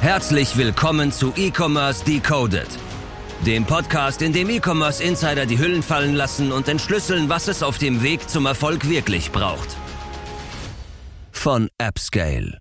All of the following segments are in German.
Herzlich willkommen zu E-Commerce Decoded, dem Podcast, in dem E-Commerce Insider die Hüllen fallen lassen und entschlüsseln, was es auf dem Weg zum Erfolg wirklich braucht. Von AppScale.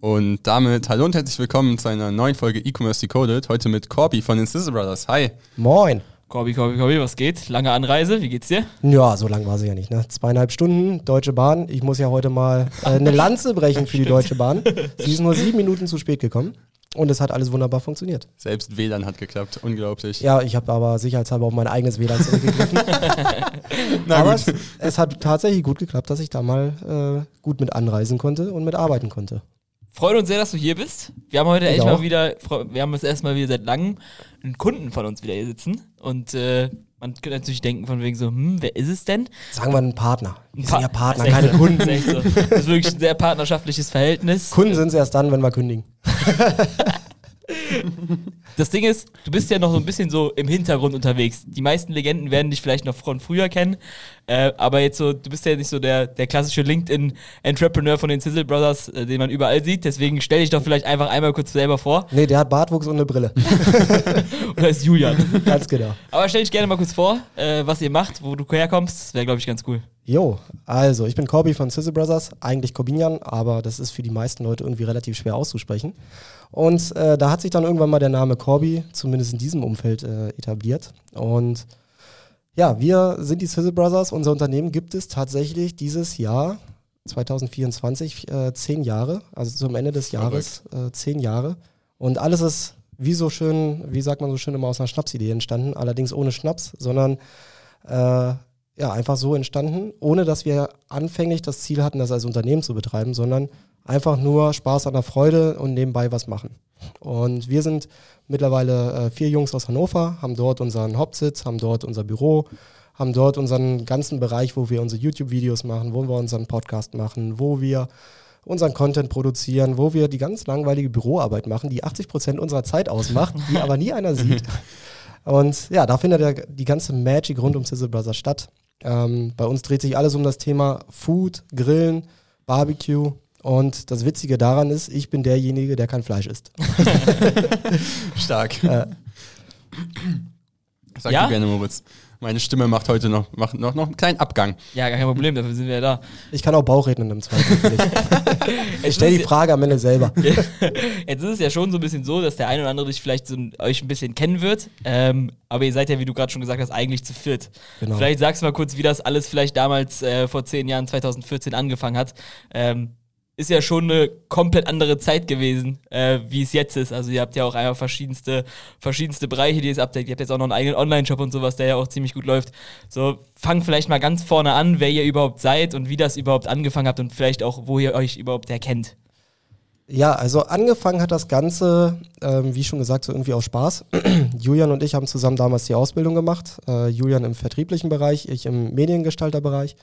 Und damit hallo und herzlich willkommen zu einer neuen Folge E-Commerce Decoded. Heute mit Corby von den Sizzle Brothers. Hi. Moin. Corby, Corby, Corby, was geht? Lange Anreise, wie geht's dir? Ja, so lang war sie ja nicht, ne? Zweieinhalb Stunden, Deutsche Bahn. Ich muss ja heute mal äh, eine Lanze brechen für die Deutsche Bahn. Sie ist nur sieben Minuten zu spät gekommen. Und es hat alles wunderbar funktioniert. Selbst WLAN hat geklappt, unglaublich. Ja, ich habe aber sicherheitshalber auf mein eigenes WLAN zurückgegriffen. aber es, es, hat tatsächlich gut geklappt, dass ich da mal äh, gut mit anreisen konnte und mit arbeiten konnte. Freut uns sehr, dass du hier bist. Wir haben heute ich echt auch. mal wieder, wir haben uns erstmal wieder seit langem einen Kunden von uns wieder hier sitzen. Und äh, man könnte natürlich denken, von wegen so, hm, wer ist es denn? Sagen wir einen Partner. Wir sind ja Partner, keine so, Kunden. Das ist, so. das ist wirklich ein sehr partnerschaftliches Verhältnis. Kunden sind es erst dann, wenn wir kündigen. Das Ding ist, du bist ja noch so ein bisschen so im Hintergrund unterwegs. Die meisten Legenden werden dich vielleicht noch von früher kennen, äh, aber jetzt so, du bist ja nicht so der, der klassische LinkedIn-Entrepreneur von den Sizzle Brothers, äh, den man überall sieht. Deswegen stell dich doch vielleicht einfach einmal kurz selber vor. Nee, der hat Bartwuchs und eine Brille. Oder ist Julian. Ganz genau. Aber stell dich gerne mal kurz vor, äh, was ihr macht, wo du herkommst. Das wäre, glaube ich, ganz cool. Jo, also ich bin Corby von Sizzle Brothers, eigentlich Corbinian, aber das ist für die meisten Leute irgendwie relativ schwer auszusprechen. Und äh, da hat sich dann irgendwann mal der Name Corby, zumindest in diesem Umfeld, äh, etabliert. Und ja, wir sind die Sizzle Brothers. Unser Unternehmen gibt es tatsächlich dieses Jahr, 2024, äh, zehn Jahre, also zum Ende des Jahres äh, zehn Jahre. Und alles ist wie so schön, wie sagt man so schön immer aus einer Schnapsidee entstanden, allerdings ohne Schnaps, sondern äh, ja, einfach so entstanden, ohne dass wir anfänglich das Ziel hatten, das als Unternehmen zu betreiben, sondern einfach nur Spaß an der Freude und nebenbei was machen. Und wir sind mittlerweile äh, vier Jungs aus Hannover, haben dort unseren Hauptsitz, haben dort unser Büro, haben dort unseren ganzen Bereich, wo wir unsere YouTube-Videos machen, wo wir unseren Podcast machen, wo wir unseren Content produzieren, wo wir die ganz langweilige Büroarbeit machen, die 80 Prozent unserer Zeit ausmacht, die aber nie einer sieht. Und ja, da findet ja die ganze Magic rund um Sizzle Brothers statt. Ähm, bei uns dreht sich alles um das Thema Food, Grillen, Barbecue. Und das Witzige daran ist, ich bin derjenige, der kein Fleisch isst. Stark. Äh. Sag ja? gerne, Moritz. Meine Stimme macht heute noch, macht noch, noch einen kleinen Abgang. Ja, gar kein Problem, dafür sind wir ja da. Ich kann auch Bauchrednen im Zweifel. ich stelle die Frage am Ende selber. Jetzt ist es ja schon so ein bisschen so, dass der eine oder andere dich vielleicht so, euch ein bisschen kennen wird. Ähm, aber ihr seid ja, wie du gerade schon gesagt hast, eigentlich zu viert. Genau. Vielleicht sagst du mal kurz, wie das alles vielleicht damals äh, vor zehn Jahren, 2014 angefangen hat. Ähm, ist ja schon eine komplett andere Zeit gewesen, äh, wie es jetzt ist. Also ihr habt ja auch einfach verschiedenste, verschiedenste Bereiche, die ihr abdeckt. Ihr habt jetzt auch noch einen eigenen Online-Shop und sowas, der ja auch ziemlich gut läuft. So, fangt vielleicht mal ganz vorne an, wer ihr überhaupt seid und wie das überhaupt angefangen habt und vielleicht auch, wo ihr euch überhaupt erkennt. Ja, also angefangen hat das Ganze, ähm, wie schon gesagt, so irgendwie aus Spaß. Julian und ich haben zusammen damals die Ausbildung gemacht. Äh, Julian im vertrieblichen Bereich, ich im Mediengestalterbereich.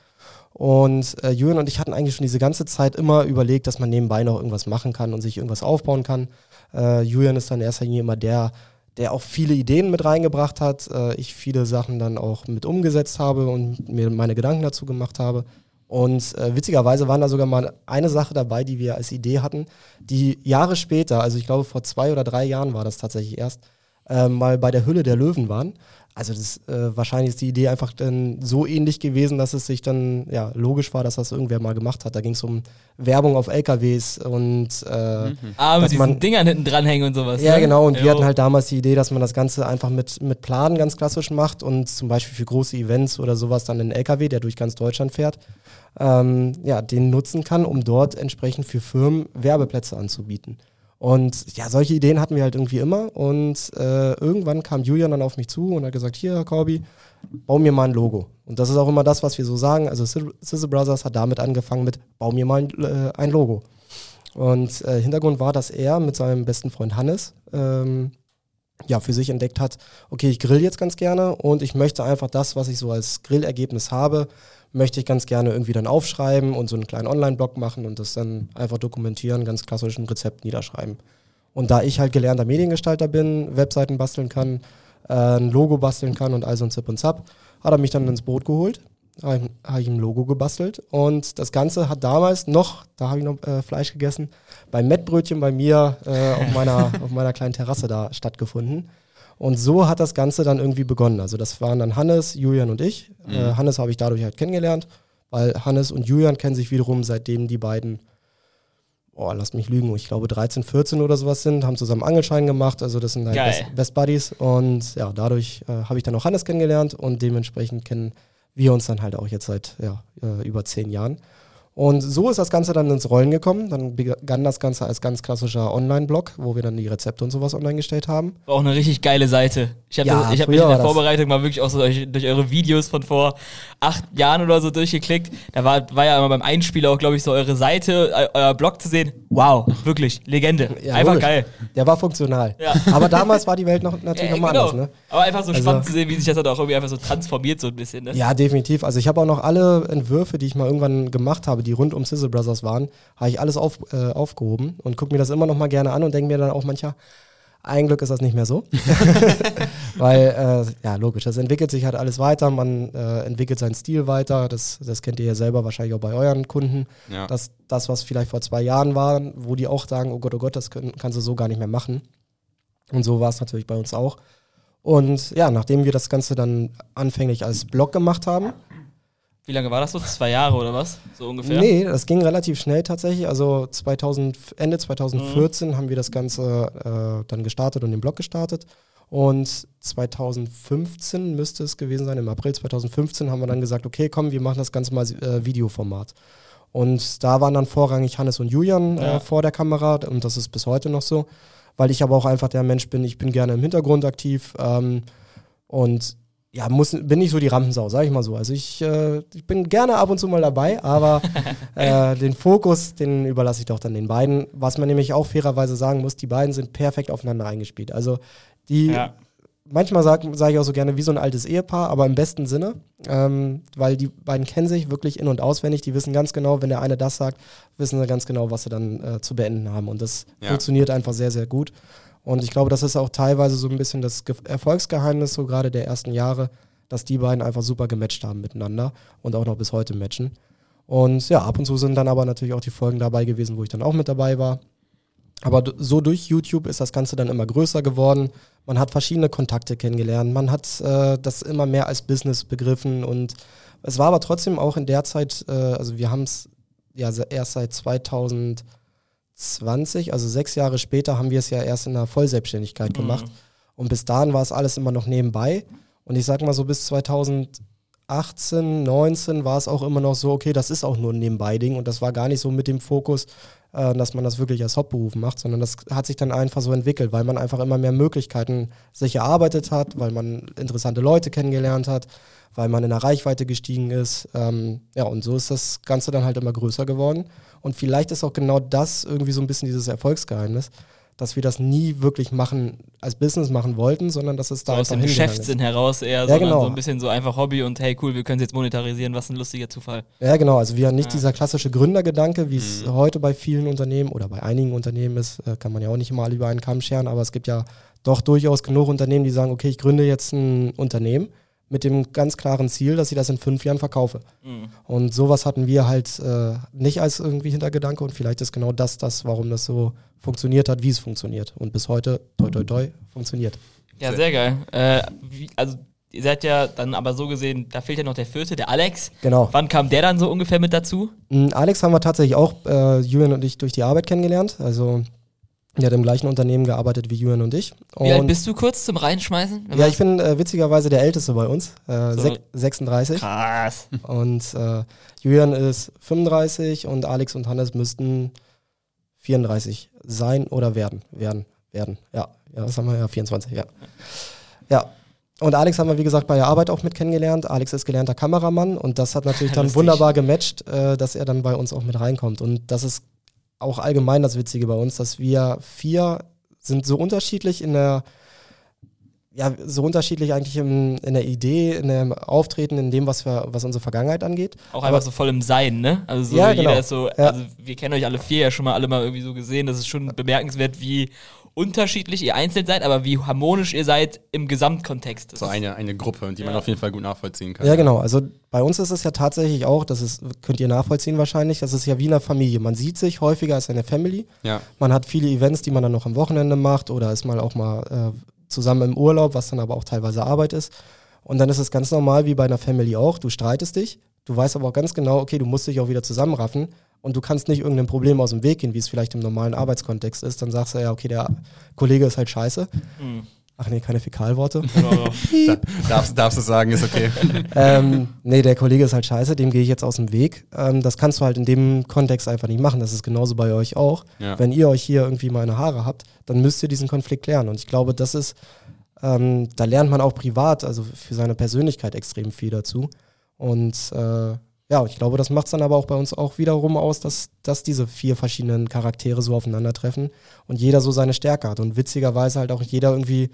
Und äh, Julian und ich hatten eigentlich schon diese ganze Zeit immer überlegt, dass man nebenbei noch irgendwas machen kann und sich irgendwas aufbauen kann. Äh, Julian ist dann erster Linie immer der, der auch viele Ideen mit reingebracht hat, äh, ich viele Sachen dann auch mit umgesetzt habe und mir meine Gedanken dazu gemacht habe. Und äh, witzigerweise waren da sogar mal eine Sache dabei, die wir als Idee hatten, die Jahre später, also ich glaube vor zwei oder drei Jahren war das tatsächlich erst, äh, mal bei der Hülle der Löwen waren. Also das, äh, wahrscheinlich ist die Idee einfach dann so ähnlich gewesen, dass es sich dann ja logisch war, dass das irgendwer mal gemacht hat. Da ging es um Werbung auf LKWs und äh, mhm. ah, mit diesen man, Dingern hinten dranhängen und sowas. Ja, ne? genau. Und jo. wir hatten halt damals die Idee, dass man das Ganze einfach mit, mit Planen ganz klassisch macht und zum Beispiel für große Events oder sowas dann einen LKW, der durch ganz Deutschland fährt, ähm, ja, den nutzen kann, um dort entsprechend für Firmen Werbeplätze anzubieten. Und ja, solche Ideen hatten wir halt irgendwie immer. Und äh, irgendwann kam Julian dann auf mich zu und hat gesagt, hier, Corby, bau mir mal ein Logo. Und das ist auch immer das, was wir so sagen. Also Sizzle Brothers hat damit angefangen mit, bau mir mal ein, äh, ein Logo. Und äh, Hintergrund war, dass er mit seinem besten Freund Hannes ähm, ja, für sich entdeckt hat, okay, ich grill jetzt ganz gerne und ich möchte einfach das, was ich so als Grillergebnis habe, möchte ich ganz gerne irgendwie dann aufschreiben und so einen kleinen Online-Blog machen und das dann einfach dokumentieren, ganz klassisch ein Rezept niederschreiben. Und da ich halt gelernter Mediengestalter bin, Webseiten basteln kann, äh, ein Logo basteln kann und all so ein Zip und Zap, hat er mich dann ins Boot geholt. habe hab ich ein Logo gebastelt. Und das Ganze hat damals noch, da habe ich noch äh, Fleisch gegessen, beim Mettbrötchen bei mir äh, auf, meiner, auf meiner kleinen Terrasse da stattgefunden. Und so hat das Ganze dann irgendwie begonnen. Also das waren dann Hannes, Julian und ich. Mhm. Äh, Hannes habe ich dadurch halt kennengelernt, weil Hannes und Julian kennen sich wiederum, seitdem die beiden, oh, lass mich lügen, ich glaube 13, 14 oder sowas sind, haben zusammen Angelschein gemacht. Also das sind halt Best, Best, Buddies. Und ja, dadurch äh, habe ich dann auch Hannes kennengelernt und dementsprechend kennen wir uns dann halt auch jetzt seit ja, äh, über zehn Jahren. Und so ist das Ganze dann ins Rollen gekommen. Dann begann das Ganze als ganz klassischer Online-Blog, wo wir dann die Rezepte und sowas online gestellt haben. War auch eine richtig geile Seite. Ich habe ja, hab mich in der Vorbereitung mal wirklich auch so durch, durch, eure Videos von vor acht Jahren oder so durchgeklickt. Da war, war ja immer beim Einspieler auch, glaube ich, so eure Seite, euer Blog zu sehen. Wow, wirklich, Legende. Ja, einfach logisch. geil. Der war funktional. Ja. Aber damals war die Welt noch, natürlich ja, nochmal genau. anders. Ne? Aber einfach so also, spannend zu sehen, wie sich das dann auch irgendwie einfach so transformiert, so ein bisschen. Ne? Ja, definitiv. Also ich habe auch noch alle Entwürfe, die ich mal irgendwann gemacht habe, die rund um Sizzle Brothers waren, habe ich alles auf, äh, aufgehoben und gucke mir das immer noch mal gerne an und denke mir dann auch manchmal, ein Glück ist das nicht mehr so. Weil, äh, ja, logisch, das entwickelt sich halt alles weiter, man äh, entwickelt seinen Stil weiter, das, das kennt ihr ja selber wahrscheinlich auch bei euren Kunden. Ja. Das, das, was vielleicht vor zwei Jahren war, wo die auch sagen, oh Gott, oh Gott, das können, kannst du so gar nicht mehr machen. Und so war es natürlich bei uns auch. Und ja, nachdem wir das Ganze dann anfänglich als Blog gemacht haben, wie lange war das so? Zwei Jahre oder was? So ungefähr? Nee, das ging relativ schnell tatsächlich. Also 2000, Ende 2014 mhm. haben wir das Ganze äh, dann gestartet und den Blog gestartet. Und 2015 müsste es gewesen sein, im April 2015 haben wir dann gesagt, okay, komm, wir machen das Ganze mal äh, Videoformat. Und da waren dann vorrangig Hannes und Julian äh, ja. vor der Kamera und das ist bis heute noch so, weil ich aber auch einfach der Mensch bin, ich bin gerne im Hintergrund aktiv ähm, und ja, muss, bin nicht so die Rampensau, sag ich mal so. Also ich, äh, ich bin gerne ab und zu mal dabei, aber äh, den Fokus, den überlasse ich doch dann den beiden. Was man nämlich auch fairerweise sagen muss, die beiden sind perfekt aufeinander eingespielt. Also die, ja. manchmal sage sag ich auch so gerne wie so ein altes Ehepaar, aber im besten Sinne, ähm, weil die beiden kennen sich wirklich in- und auswendig. Die wissen ganz genau, wenn der eine das sagt, wissen sie ganz genau, was sie dann äh, zu beenden haben. Und das ja. funktioniert einfach sehr, sehr gut. Und ich glaube, das ist auch teilweise so ein bisschen das Ge Erfolgsgeheimnis, so gerade der ersten Jahre, dass die beiden einfach super gematcht haben miteinander und auch noch bis heute matchen. Und ja, ab und zu sind dann aber natürlich auch die Folgen dabei gewesen, wo ich dann auch mit dabei war. Aber so durch YouTube ist das Ganze dann immer größer geworden. Man hat verschiedene Kontakte kennengelernt. Man hat äh, das immer mehr als Business begriffen. Und es war aber trotzdem auch in der Zeit, äh, also wir haben es ja erst seit 2000 20, also sechs Jahre später, haben wir es ja erst in der Vollselbstständigkeit mhm. gemacht. Und bis dahin war es alles immer noch nebenbei. Und ich sag mal so, bis 2018, 19 war es auch immer noch so, okay, das ist auch nur ein Nebenbei-Ding. Und das war gar nicht so mit dem Fokus, äh, dass man das wirklich als Hauptberuf macht, sondern das hat sich dann einfach so entwickelt, weil man einfach immer mehr Möglichkeiten sich erarbeitet hat, weil man interessante Leute kennengelernt hat, weil man in der Reichweite gestiegen ist. Ähm, ja, und so ist das Ganze dann halt immer größer geworden. Und vielleicht ist auch genau das irgendwie so ein bisschen dieses Erfolgsgeheimnis, dass wir das nie wirklich machen, als Business machen wollten, sondern dass es da so aus dem Geschäftssinn heraus eher, ja, genau. so ein bisschen so einfach Hobby und hey cool, wir können es jetzt monetarisieren, was ein lustiger Zufall. Ja, genau, also wir haben nicht ja. dieser klassische Gründergedanke, wie es mhm. heute bei vielen Unternehmen oder bei einigen Unternehmen ist, äh, kann man ja auch nicht mal über einen Kamm scheren, aber es gibt ja doch durchaus genug Unternehmen, die sagen, okay, ich gründe jetzt ein Unternehmen mit dem ganz klaren Ziel, dass ich das in fünf Jahren verkaufe. Mhm. Und sowas hatten wir halt äh, nicht als irgendwie Hintergedanke und vielleicht ist genau das das, warum das so funktioniert hat, wie es funktioniert. Und bis heute, toi toi toi, funktioniert. Ja, sehr geil. Äh, wie, also ihr seid ja dann aber so gesehen, da fehlt ja noch der vierte, der Alex. Genau. Wann kam der dann so ungefähr mit dazu? Mm, Alex haben wir tatsächlich auch, äh, Julian und ich, durch die Arbeit kennengelernt. Also der hat im gleichen Unternehmen gearbeitet wie Julian und ich. Und wie alt bist du kurz zum Reinschmeißen? Ja, ich bin äh, witzigerweise der Älteste bei uns, äh, so. 36. Krass. Und äh, Julian ist 35 und Alex und Hannes müssten 34 sein oder werden. Werden, werden. Ja, ja was haben wir? Ja, 24, ja. Ja. Und Alex haben wir, wie gesagt, bei der Arbeit auch mit kennengelernt. Alex ist gelernter Kameramann und das hat natürlich dann wunderbar gematcht, äh, dass er dann bei uns auch mit reinkommt. Und das ist auch allgemein das Witzige bei uns, dass wir vier sind so unterschiedlich in der ja, so unterschiedlich eigentlich im, in der Idee, in dem Auftreten, in dem, was, wir, was unsere Vergangenheit angeht. Auch einfach so voll im Sein, ne? Also so Ja, jeder genau. ist so, Ja. also wir kennen euch alle vier ja schon mal alle mal irgendwie so gesehen. Das ist schon bemerkenswert, wie unterschiedlich ihr einzeln seid, aber wie harmonisch ihr seid im Gesamtkontext. Das So eine, eine Gruppe, die man Ja. auf jeden Fall gut nachvollziehen kann. Ja, genau. Also bei uns ist es ja tatsächlich auch, das ist, könnt ihr nachvollziehen wahrscheinlich, das ist ja wie eine Familie. Man sieht sich häufiger als eine Family. Ja. Man hat viele Events, die man dann noch am Wochenende macht oder ist mal auch mal äh, zusammen im Urlaub, was dann aber auch teilweise Arbeit ist. Und dann ist es ganz normal, wie bei einer Family auch. Du streitest dich, du weißt aber auch ganz genau, okay, du musst dich auch wieder zusammenraffen und du kannst nicht irgendeinem Problem aus dem Weg gehen, wie es vielleicht im normalen Arbeitskontext ist. Dann sagst du ja, okay, der Kollege ist halt scheiße. Mhm. Ach nee, keine Fäkalworte. Da, darfst, darfst du sagen, ist okay. ähm, nee, der Kollege ist halt scheiße, dem gehe ich jetzt aus dem Weg. Ähm, das kannst du halt in dem Kontext einfach nicht machen. Das ist genauso bei euch auch. Ja. Wenn ihr euch hier irgendwie meine Haare habt, dann müsst ihr diesen Konflikt klären. Und ich glaube, das ist, ähm, da lernt man auch privat, also für seine Persönlichkeit extrem viel dazu. Und äh, ja, ich glaube, das macht es dann aber auch bei uns auch wiederum aus, dass, dass diese vier verschiedenen Charaktere so aufeinandertreffen und jeder so seine Stärke hat. Und witzigerweise halt auch jeder irgendwie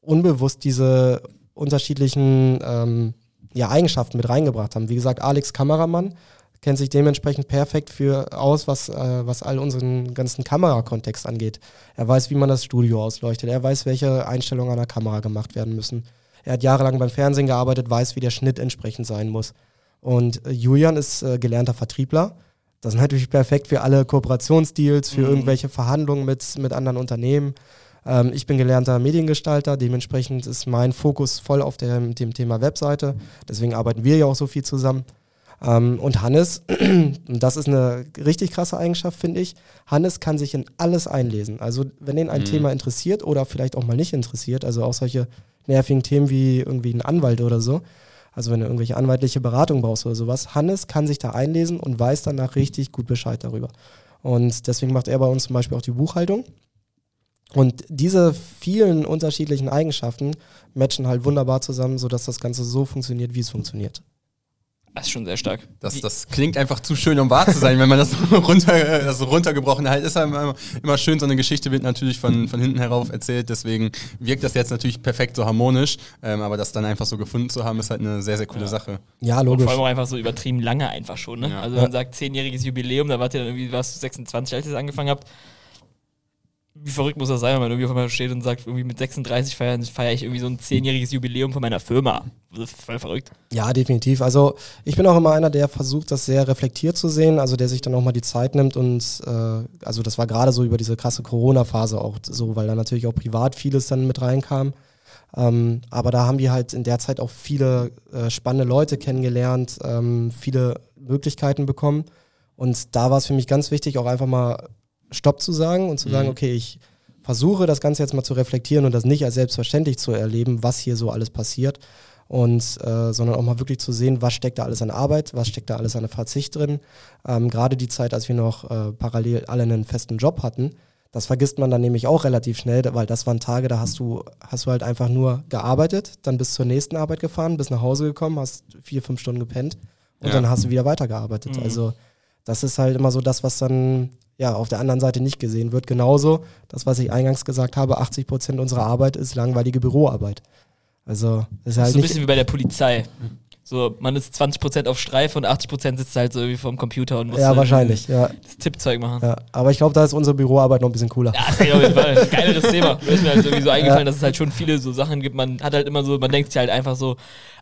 unbewusst diese unterschiedlichen ähm, ja, Eigenschaften mit reingebracht haben. Wie gesagt, Alex Kameramann kennt sich dementsprechend perfekt für aus, was, äh, was all unseren ganzen Kamerakontext angeht. Er weiß, wie man das Studio ausleuchtet. Er weiß, welche Einstellungen an der Kamera gemacht werden müssen. Er hat jahrelang beim Fernsehen gearbeitet, weiß, wie der Schnitt entsprechend sein muss. Und äh, Julian ist äh, gelernter Vertriebler. Das ist natürlich perfekt für alle Kooperationsdeals, für Mhm. irgendwelche Verhandlungen mit, mit anderen Unternehmen. Ähm, ich bin gelernter Mediengestalter, dementsprechend ist mein Fokus voll auf dem, dem Thema Webseite. Deswegen arbeiten wir ja auch so viel zusammen. Ähm, und Hannes, und das ist eine richtig krasse Eigenschaft, finde ich, Hannes kann sich in alles einlesen. Also wenn ihn ein Mhm. Thema interessiert oder vielleicht auch mal nicht interessiert, also auch solche nervigen Themen wie irgendwie ein Anwalt oder so, also wenn du irgendwelche anwaltliche Beratung brauchst oder sowas, Hannes kann sich da einlesen und weiß danach richtig gut Bescheid darüber. Und deswegen macht er bei uns zum Beispiel auch die Buchhaltung. Und diese vielen unterschiedlichen Eigenschaften matchen halt wunderbar zusammen, sodass das Ganze so funktioniert, wie es funktioniert. Das ist schon sehr stark. Das, das klingt einfach zu schön, um wahr zu sein, wenn man das so, runter, das so runtergebrochen hat. Ist halt immer, immer schön, so eine Geschichte wird natürlich von, von hinten herauf erzählt, deswegen wirkt das jetzt natürlich perfekt so harmonisch, ähm, aber das dann einfach so gefunden zu haben, ist halt eine sehr, sehr coole Ja. Sache. Ja, Und logisch. vor allem auch einfach so übertrieben lange einfach schon, ne? Ja. Also man sagt zehnjähriges Jubiläum, da wart ihr dann irgendwie, warst du 26, als ihr das angefangen habt. Wie verrückt muss das sein, wenn man irgendwie auf einmal steht und sagt, irgendwie mit 36 feiern, feiere ich irgendwie so ein zehnjähriges Jubiläum von meiner Firma. Das ist voll verrückt. Ja, definitiv. Also ich bin auch immer einer, der versucht, das sehr reflektiert zu sehen, also der sich dann auch mal die Zeit nimmt und äh, also das war gerade so über diese krasse Corona-Phase auch so, weil da natürlich auch privat vieles dann mit reinkam. Ähm, aber da haben wir halt in der Zeit auch viele äh, spannende Leute kennengelernt, ähm, viele Möglichkeiten bekommen. Und da war es für mich ganz wichtig, auch einfach mal Stopp zu sagen und zu sagen, Mhm. okay, ich versuche das Ganze jetzt mal zu reflektieren und das nicht als selbstverständlich zu erleben, was hier so alles passiert. Und äh, sondern auch mal wirklich zu sehen, was steckt da alles an Arbeit, was steckt da alles an Verzicht drin. Ähm, Gerade die Zeit, als wir noch äh, parallel alle einen festen Job hatten, das vergisst man dann nämlich auch relativ schnell, weil das waren Tage, da hast du, hast du halt einfach nur gearbeitet, dann bist zur nächsten Arbeit gefahren, bist nach Hause gekommen, hast vier, fünf Stunden gepennt und Ja. dann hast du wieder weitergearbeitet. Mhm. Also das ist halt immer so das, was dann ja auf der anderen Seite nicht gesehen wird. Genauso das, was ich eingangs gesagt habe, 80 Prozent unserer Arbeit ist langweilige Büroarbeit. Also ist Das halt so ein bisschen wie bei der Polizei. So, man ist 20% auf Streife und 80% sitzt halt so irgendwie vorm Computer und muss ja wahrscheinlich, ja, das Tippzeug machen. ja. Aber ich glaube, da ist unsere Büroarbeit noch ein bisschen cooler. Ja, das ist auf jeden Fall ein geileres Thema. Da ist mir halt irgendwie so eingefallen, dass es halt schon viele so Sachen gibt. Man hat halt immer so, man denkt sich halt einfach so,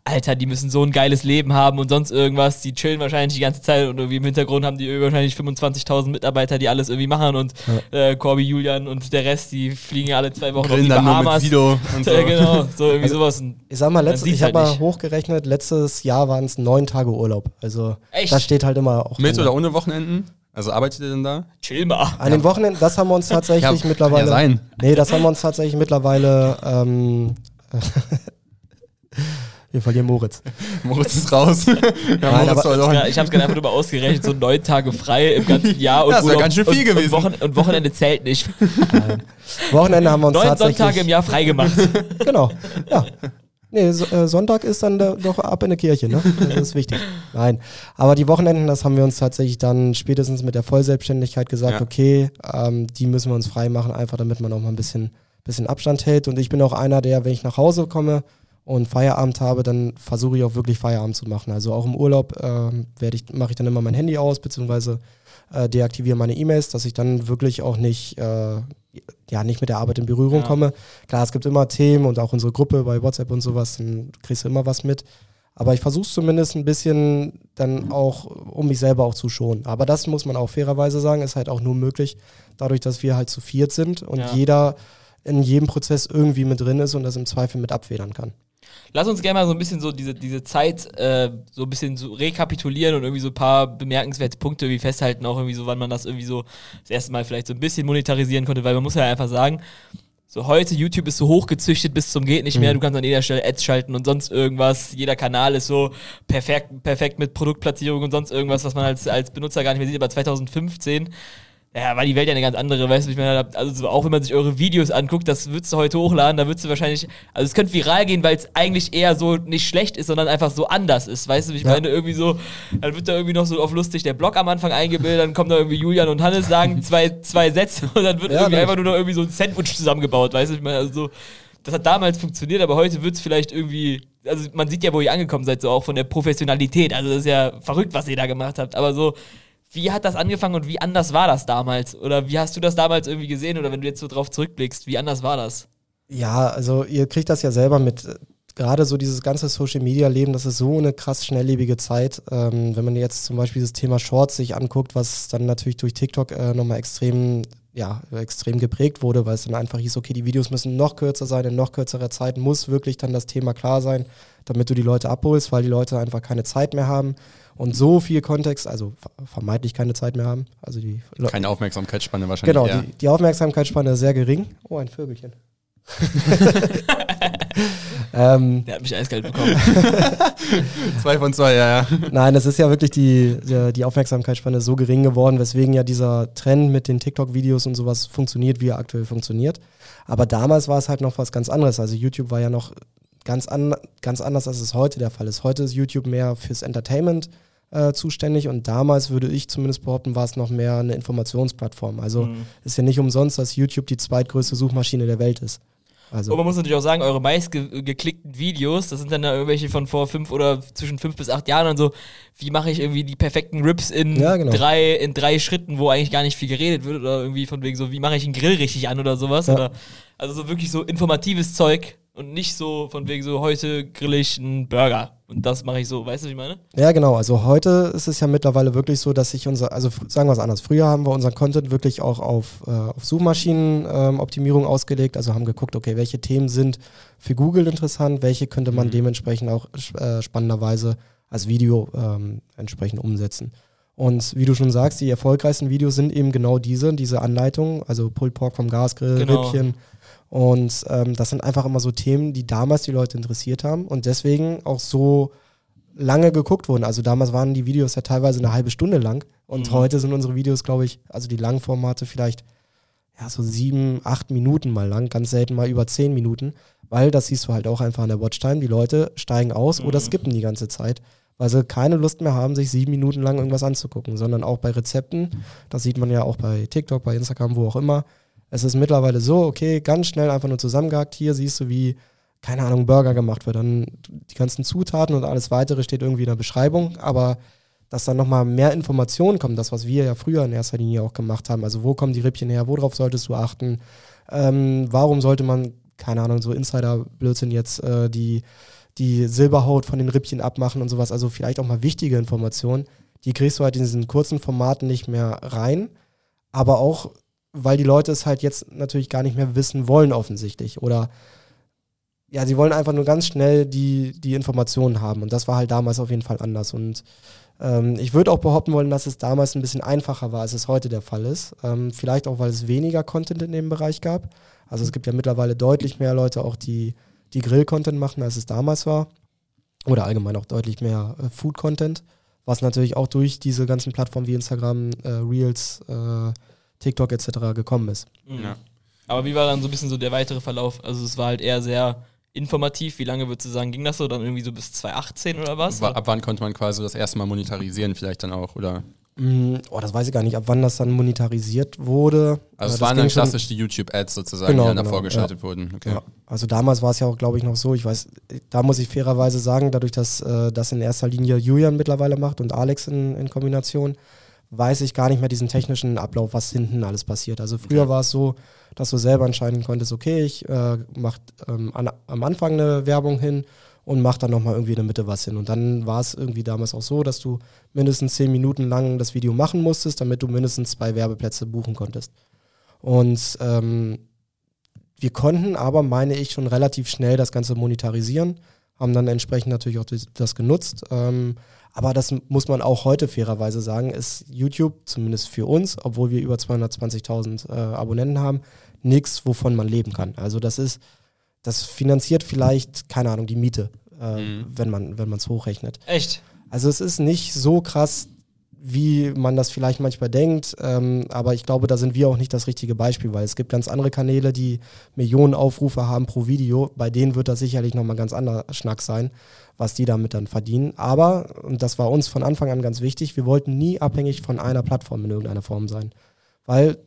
Alter, die müssen so ein geiles Leben haben und sonst irgendwas. Die chillen wahrscheinlich die ganze Zeit und irgendwie im Hintergrund haben die wahrscheinlich 25.000 Mitarbeiter, die alles irgendwie machen und äh, Corby, Julian und der Rest, die fliegen alle zwei Wochen auf die Grillen dann mit Bahamas. Sido und so. Ja, genau, so irgendwie sowas. Ich sag mal, Man letzt, sieht's ich habe halt mal nicht. hochgerechnet, letztes Jahr waren es neun Tage Urlaub. Also Echt? das steht halt immer auch Mit drin. oder ohne Wochenenden? Also arbeitet ihr denn da? Chill mal. An den Wochenenden, das haben wir uns tatsächlich Ja, kann mittlerweile. ja sein. Nee, das haben wir uns tatsächlich mittlerweile. Ähm, wir verlieren Moritz. Moritz ist raus. ja, Nein, aber- doch- Ja, ich habe es gerade einfach nur mal ausgerechnet, so neun Tage frei im ganzen Jahr und, Ja, das wär Urlaub- ganz schön viel und, gewesen. Und, Wochen, und Wochenende zählt nicht. Nein. Wochenende haben wir uns Neun tatsächlich. Sonntage im Jahr frei gemacht. Genau. Ja. Nee, so, äh, Sonntag ist dann da, doch ab in der Kirche, ne? Das ist wichtig. Nein. Aber die Wochenenden, das haben wir uns tatsächlich dann spätestens mit der Vollselbstständigkeit gesagt, Ja. okay, ähm, die müssen wir uns frei machen, einfach damit man auch mal ein bisschen, bisschen Abstand hält. Und ich bin auch einer, der, wenn ich nach Hause komme und Feierabend habe, dann versuche ich auch wirklich Feierabend zu machen. Also auch im Urlaub äh, ich, mache ich dann immer mein Handy aus, beziehungsweise äh, deaktiviere meine E-Mails, dass ich dann wirklich auch nicht, äh, ja, nicht mit der Arbeit in Berührung ja. komme. Klar, es gibt immer Themen und auch unsere Gruppe bei WhatsApp und sowas, dann kriegst du immer was mit. Aber ich versuche es zumindest ein bisschen dann auch, um mich selber auch zu schonen. Aber das muss man auch fairerweise sagen, ist halt auch nur möglich, dadurch, dass wir halt zu viert sind und ja. jeder in jedem Prozess irgendwie mit drin ist und das im Zweifel mit abfedern kann. Lass uns gerne mal so ein bisschen so diese, diese Zeit äh, so ein bisschen so rekapitulieren und irgendwie so ein paar bemerkenswerte Punkte irgendwie festhalten, auch irgendwie so, wann man das irgendwie so das erste Mal vielleicht so ein bisschen monetarisieren konnte, weil man muss ja einfach sagen, so heute, YouTube ist so hochgezüchtet bis zum geht nicht mehr. Mhm. Du kannst an jeder Stelle Ads schalten und sonst irgendwas. Jeder Kanal ist so perfekt, perfekt mit Produktplatzierung und sonst irgendwas, was man als, als Benutzer gar nicht mehr sieht. Aber 2015 ja, war die Welt ja eine ganz andere, weißt du, ich meine, also auch wenn man sich eure Videos anguckt, das würdest du heute hochladen, da würdest du wahrscheinlich, also es könnte viral gehen, weil es eigentlich eher so nicht schlecht ist, sondern einfach so anders ist, weißt du, ich ja. meine, irgendwie so, dann wird da irgendwie noch so auf lustig der Blog am Anfang eingebildet, dann kommen da irgendwie Julian und Hannes sagen zwei, zwei Sätze und dann wird ja, irgendwie einfach nur noch irgendwie so ein Sandwich zusammengebaut, weißt du, ich meine, also so, das hat damals funktioniert, aber heute wird es vielleicht irgendwie, also man sieht ja, wo ihr angekommen seid, so auch von der Professionalität, also das ist ja verrückt, was ihr da gemacht habt, aber so, wie hat das angefangen und wie anders war das damals? Oder wie hast du das damals irgendwie gesehen? Oder wenn du jetzt so drauf zurückblickst, wie anders war das? Ja, also ihr kriegt das ja selber mit. Gerade so dieses ganze Social Media Leben, das ist so eine krass schnelllebige Zeit. Ähm, wenn man jetzt zum Beispiel das Thema Shorts sich anguckt, was dann natürlich durch TikTok äh, nochmal extrem, ja, extrem geprägt wurde, weil es dann einfach hieß, okay, die Videos müssen noch kürzer sein, in noch kürzerer Zeit muss wirklich dann das Thema klar sein, damit du die Leute abholst, weil die Leute einfach keine Zeit mehr haben und so viel Kontext, also vermeintlich keine Zeit mehr haben. Also die keine Aufmerksamkeitsspanne wahrscheinlich. Genau, die, die, Aufmerksamkeitsspanne ist sehr gering. Oh, ein Vögelchen. ähm, Der hat mich eiskalt bekommen. zwei von zwei, ja, ja. Nein, es ist ja wirklich die, die, die Aufmerksamkeitsspanne so gering geworden, weswegen ja dieser Trend mit den TikTok-Videos und sowas funktioniert, wie er aktuell funktioniert. Aber damals war es halt noch was ganz anderes. Also YouTube war ja noch ganz, an, ganz anders, als es heute der Fall ist. Heute ist YouTube mehr fürs Entertainment äh, zuständig und damals würde ich zumindest behaupten, war es noch mehr eine Informationsplattform. Also mhm. ist ja nicht umsonst, dass YouTube die zweitgrößte Suchmaschine der Welt ist. Also. Und man muss natürlich auch sagen, eure meistgeklickten Videos, das sind dann da irgendwelche von vor fünf oder zwischen fünf bis acht Jahren und so, wie mache ich irgendwie die perfekten Rips in, ja, genau. drei, in drei Schritten, wo eigentlich gar nicht viel geredet wird oder irgendwie von wegen so, wie mache ich einen Grill richtig an oder sowas. Ja. Oder, also so wirklich so informatives Zeug, und nicht so von wegen so, heute grill ich einen Burger und das mache ich so, weißt du, wie ich meine? Ja, genau. Also heute ist es ja mittlerweile wirklich so, dass sich unser, also sagen wir es anders, früher haben wir unseren Content wirklich auch auf, äh, auf Suchmaschinenoptimierung ähm, ausgelegt, also haben geguckt, okay, welche Themen sind für Google interessant, welche könnte man mhm. dementsprechend auch äh, spannenderweise als Video ähm, entsprechend umsetzen. Und wie du schon sagst, die erfolgreichsten Videos sind eben genau diese, diese Anleitungen, also Pulled Pork vom Gasgrill, genau. Rippchen, und ähm, das sind einfach immer so Themen, die damals die Leute interessiert haben und deswegen auch so lange geguckt wurden. Also damals waren die Videos ja teilweise eine halbe Stunde lang und mhm. heute sind unsere Videos, glaube ich, also die Langformate vielleicht ja so sieben, acht Minuten mal lang, ganz selten mal über zehn Minuten, weil das siehst du halt auch einfach an der Watchtime. Die Leute steigen aus mhm. oder skippen die ganze Zeit, weil sie keine Lust mehr haben, sich sieben Minuten lang irgendwas anzugucken, sondern auch bei Rezepten, das sieht man ja auch bei TikTok, bei Instagram, wo auch immer, es ist mittlerweile so, okay, ganz schnell einfach nur zusammengehackt. Hier siehst du, wie, keine Ahnung, Burger gemacht wird. Dann die ganzen Zutaten und alles weitere steht irgendwie in der Beschreibung, aber dass dann nochmal mehr Informationen kommen, das, was wir ja früher in erster Linie auch gemacht haben. Also wo kommen die Rippchen her, worauf solltest du achten? Ähm, warum sollte man, keine Ahnung, so Insider-Blödsinn jetzt äh, die, die Silberhaut von den Rippchen abmachen und sowas. Also vielleicht auch mal wichtige Informationen. Die kriegst du halt in diesen kurzen Formaten nicht mehr rein. Aber auch weil die Leute es halt jetzt natürlich gar nicht mehr wissen wollen, offensichtlich. Oder ja, sie wollen einfach nur ganz schnell die, die Informationen haben. Und das war halt damals auf jeden Fall anders. Und ähm, ich würde auch behaupten wollen, dass es damals ein bisschen einfacher war, als es heute der Fall ist. Ähm, vielleicht auch, weil es weniger Content in dem Bereich gab. Also es gibt ja mittlerweile deutlich mehr Leute auch, die, die Grill-Content machen, als es damals war. Oder allgemein auch deutlich mehr äh, Food-Content. Was natürlich auch durch diese ganzen Plattformen wie Instagram, äh, Reels, äh, TikTok etc. gekommen ist. Mhm. Ja. Aber wie war dann so ein bisschen so der weitere Verlauf? Also es war halt eher sehr informativ. Wie lange würdest du sagen, ging das so? Dann irgendwie so bis 2018 oder was? Ab wann konnte man quasi das erste Mal monetarisieren vielleicht dann auch, oder? Mm, oh, das weiß ich gar nicht, ab wann das dann monetarisiert wurde. Also es waren dann klassisch die YouTube-Ads sozusagen, genau, die dann genau, davor geschaltet ja. wurden. Okay. Ja. Also damals war es ja auch, glaube ich, noch so, ich weiß, da muss ich fairerweise sagen, dadurch, dass äh, das in erster Linie Julian mittlerweile macht und Alex in, in Kombination, weiß ich gar nicht mehr diesen technischen Ablauf, was hinten alles passiert. Also früher war es so, dass du selber entscheiden konntest, okay, ich äh, mache ähm, an, am Anfang eine Werbung hin und mach dann nochmal irgendwie in der Mitte was hin. Und dann war es irgendwie damals auch so, dass du mindestens zehn Minuten lang das Video machen musstest, damit du mindestens zwei Werbeplätze buchen konntest. Und ähm, wir konnten aber, meine ich, schon relativ schnell das Ganze monetarisieren, haben dann entsprechend natürlich auch das genutzt. Ähm, aber das muss man auch heute fairerweise sagen, ist YouTube, zumindest für uns, obwohl wir über 220.000 äh, Abonnenten haben, nichts, wovon man leben kann. Also das ist, das finanziert vielleicht, keine Ahnung, die Miete, äh, mhm. wenn man es hochrechnet. Echt? Also es ist nicht so krass, wie man das vielleicht manchmal denkt, ähm, aber ich glaube, da sind wir auch nicht das richtige Beispiel, weil es gibt ganz andere Kanäle, die Millionen Aufrufe haben pro Video, bei denen wird das sicherlich nochmal ganz anderer Schnack sein, was die damit dann verdienen. Aber, und das war uns von Anfang an ganz wichtig, wir wollten nie abhängig von einer Plattform in irgendeiner Form sein. Weil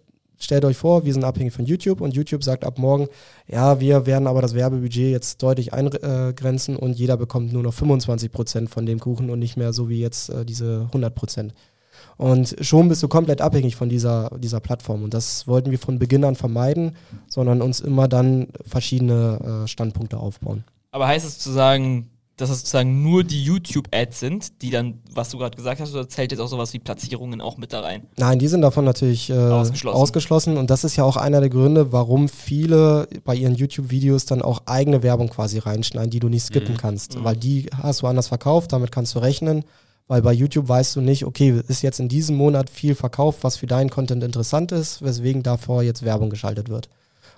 stellt euch vor, wir sind abhängig von YouTube und YouTube sagt ab morgen, ja, wir werden aber das Werbebudget jetzt deutlich eingrenzen und jeder bekommt nur noch 25 Prozent von dem Kuchen und nicht mehr so wie jetzt äh, diese 100 Prozent. Und schon bist du komplett abhängig von dieser, dieser Plattform. Und das wollten wir von Beginn an vermeiden, sondern uns immer dann verschiedene äh, Standpunkte aufbauen. Aber heißt es zu sagen, dass es sozusagen nur die YouTube-Ads sind, die dann, was du gerade gesagt hast, oder zählt jetzt auch sowas wie Platzierungen auch mit da rein? Nein, die sind davon natürlich äh, ausgeschlossen. ausgeschlossen. Und das ist ja auch einer der Gründe, warum viele bei ihren YouTube-Videos dann auch eigene Werbung quasi reinschneiden, die du nicht skippen mhm. kannst. Mhm. Weil die hast du anders verkauft, damit kannst du rechnen. Weil bei YouTube weißt du nicht, okay, ist jetzt in diesem Monat viel verkauft, was für deinen Content interessant ist, weswegen davor jetzt Werbung geschaltet wird.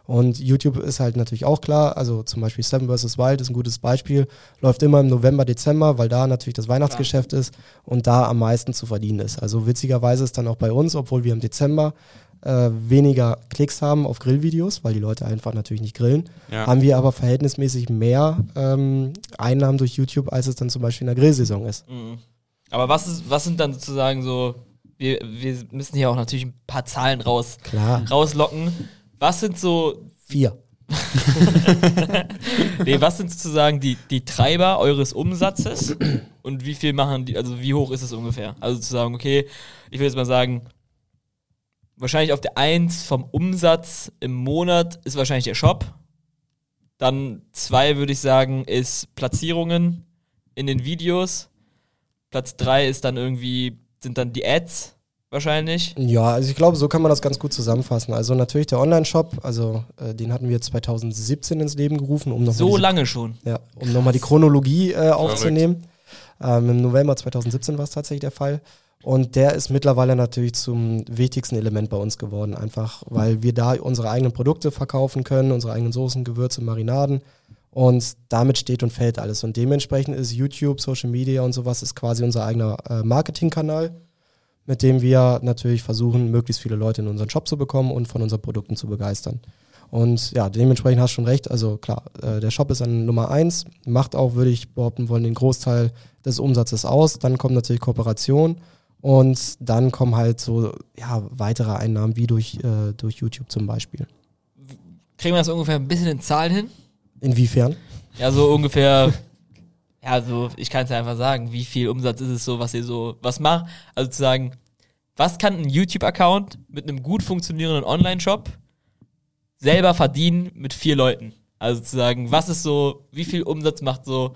Und YouTube ist halt natürlich auch klar, also zum Beispiel Seven vs. Wild ist ein gutes Beispiel, läuft immer im November, Dezember, weil da natürlich das Weihnachtsgeschäft ja. ist und da am meisten zu verdienen ist. Also witzigerweise ist dann auch bei uns, obwohl wir im Dezember äh, weniger Klicks haben auf Grillvideos, weil die Leute einfach natürlich nicht grillen, ja. haben wir aber verhältnismäßig mehr ähm, Einnahmen durch YouTube, als es dann zum Beispiel in der Grillsaison ist. Mhm. Aber was, ist, was sind dann sozusagen so, wir, wir müssen hier auch natürlich ein paar Zahlen raus, Klar. rauslocken. Was sind so. Vier. nee, was sind sozusagen die, die Treiber eures Umsatzes und wie viel machen die, also wie hoch ist es ungefähr? Also zu sagen, okay, ich will jetzt mal sagen, wahrscheinlich auf der 1 vom Umsatz im Monat ist wahrscheinlich der Shop. Dann 2 würde ich sagen, ist Platzierungen in den Videos. Platz 3 ist dann irgendwie, sind dann die Ads wahrscheinlich. Ja, also ich glaube, so kann man das ganz gut zusammenfassen. Also natürlich der Online-Shop, also äh, den hatten wir 2017 ins Leben gerufen, um noch so diese, lange schon. Ja, um nochmal die Chronologie äh, aufzunehmen. Ähm, Im November 2017 war es tatsächlich der Fall. Und der ist mittlerweile natürlich zum wichtigsten Element bei uns geworden, einfach weil wir da unsere eigenen Produkte verkaufen können, unsere eigenen Soßen, Gewürze, Marinaden. Und damit steht und fällt alles. Und dementsprechend ist YouTube, Social Media und sowas ist quasi unser eigener äh, Marketingkanal mit dem wir natürlich versuchen, möglichst viele Leute in unseren Shop zu bekommen und von unseren Produkten zu begeistern. Und ja, dementsprechend hast du schon recht. Also klar, äh, der Shop ist an Nummer eins, macht auch, würde ich behaupten wollen, den Großteil des Umsatzes aus. Dann kommt natürlich Kooperation und dann kommen halt so ja, weitere Einnahmen wie durch, äh, durch YouTube zum Beispiel. Kriegen wir das ungefähr ein bisschen in Zahlen hin? Inwiefern? Ja, so ungefähr ja, also ich kann es ja einfach sagen, wie viel Umsatz ist es so, was ihr so, was macht? Also zu sagen, was kann ein YouTube-Account mit einem gut funktionierenden Online-Shop selber verdienen mit vier Leuten? Also zu sagen, was ist so, wie viel Umsatz macht so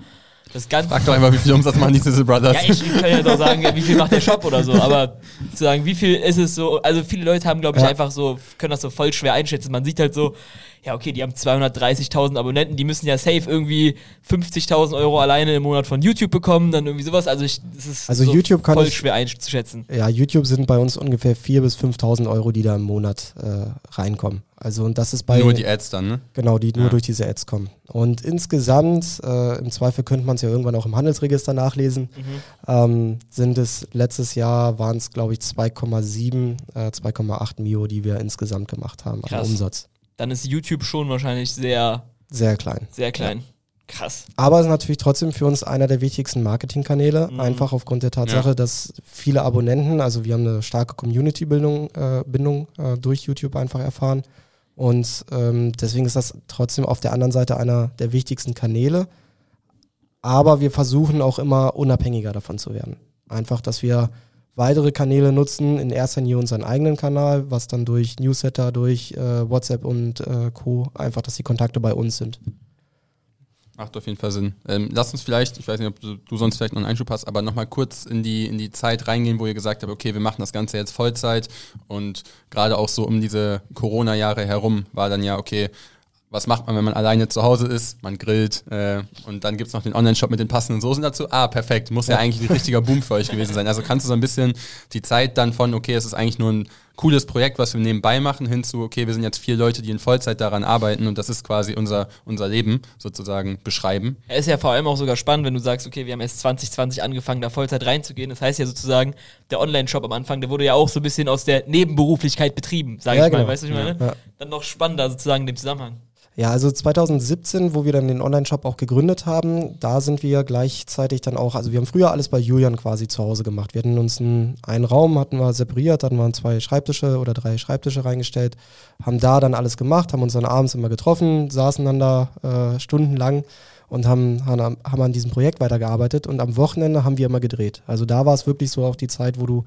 das Ganze. Frag doch einmal, wie viel Umsatz machen die Sizzle Brothers? Ja, ich kann ja doch sagen, wie viel macht der Shop oder so, aber zu sagen, wie viel ist es so, also viele Leute haben, glaube ich, ja. einfach so, können das so voll schwer einschätzen. Man sieht halt so, ja, okay, die haben 230.000 Abonnenten, die müssen ja safe irgendwie 50.000 Euro alleine im Monat von YouTube bekommen, dann irgendwie sowas. Also, ich, das ist also so YouTube voll ich, schwer einzuschätzen. Ja, YouTube sind bei uns ungefähr 4.000 bis 5.000 Euro, die da im Monat äh, reinkommen. Also, und das ist bei. Nur die Ads dann, ne? Genau, die ja. nur durch diese Ads kommen. Und insgesamt, äh, im Zweifel könnte man es ja irgendwann auch im Handelsregister nachlesen, mhm. ähm, sind es letztes Jahr waren es, glaube ich, 2,7, äh, 2,8 Mio, die wir insgesamt gemacht haben Krass. am Umsatz dann ist YouTube schon wahrscheinlich sehr. Sehr klein. Sehr klein. Ja. Krass. Aber es ist natürlich trotzdem für uns einer der wichtigsten Marketingkanäle, mhm. einfach aufgrund der Tatsache, ja. dass viele Abonnenten, also wir haben eine starke Community-Bindung äh, Bindung, äh, durch YouTube einfach erfahren. Und ähm, deswegen ist das trotzdem auf der anderen Seite einer der wichtigsten Kanäle. Aber wir versuchen auch immer unabhängiger davon zu werden. Einfach, dass wir weitere Kanäle nutzen, in erster Linie unseren eigenen Kanal, was dann durch Newsletter, durch äh, WhatsApp und äh, Co. einfach, dass die Kontakte bei uns sind. Macht auf jeden Fall Sinn. Ähm, lass uns vielleicht, ich weiß nicht, ob du, du sonst vielleicht noch einen Einschub hast, aber nochmal kurz in die, in die Zeit reingehen, wo ihr gesagt habt, okay, wir machen das Ganze jetzt Vollzeit und gerade auch so um diese Corona-Jahre herum war dann ja, okay, was macht man, wenn man alleine zu Hause ist? Man grillt äh, und dann gibt es noch den Online-Shop mit den passenden Soßen dazu. Ah, perfekt. Muss ja, ja eigentlich ein richtiger Boom für euch gewesen sein. Also kannst du so ein bisschen die Zeit dann von, okay, es ist eigentlich nur ein cooles Projekt, was wir nebenbei machen, hinzu, okay, wir sind jetzt vier Leute, die in Vollzeit daran arbeiten und das ist quasi unser, unser Leben sozusagen beschreiben. Es ist ja vor allem auch sogar spannend, wenn du sagst, okay, wir haben erst 2020 angefangen, da Vollzeit reinzugehen. Das heißt ja sozusagen, der Online-Shop am Anfang, der wurde ja auch so ein bisschen aus der Nebenberuflichkeit betrieben, sage ja, ich mal. Genau. Weißt du, was ich meine? Ja. Dann noch spannender sozusagen in dem Zusammenhang. Ja, also 2017, wo wir dann den Online-Shop auch gegründet haben, da sind wir gleichzeitig dann auch, also wir haben früher alles bei Julian quasi zu Hause gemacht. Wir hatten uns einen, einen Raum, hatten wir separiert, hatten wir zwei Schreibtische oder drei Schreibtische reingestellt, haben da dann alles gemacht, haben uns dann abends immer getroffen, saßen dann da äh, stundenlang und haben, haben, haben an diesem Projekt weitergearbeitet und am Wochenende haben wir immer gedreht. Also da war es wirklich so auch die Zeit, wo du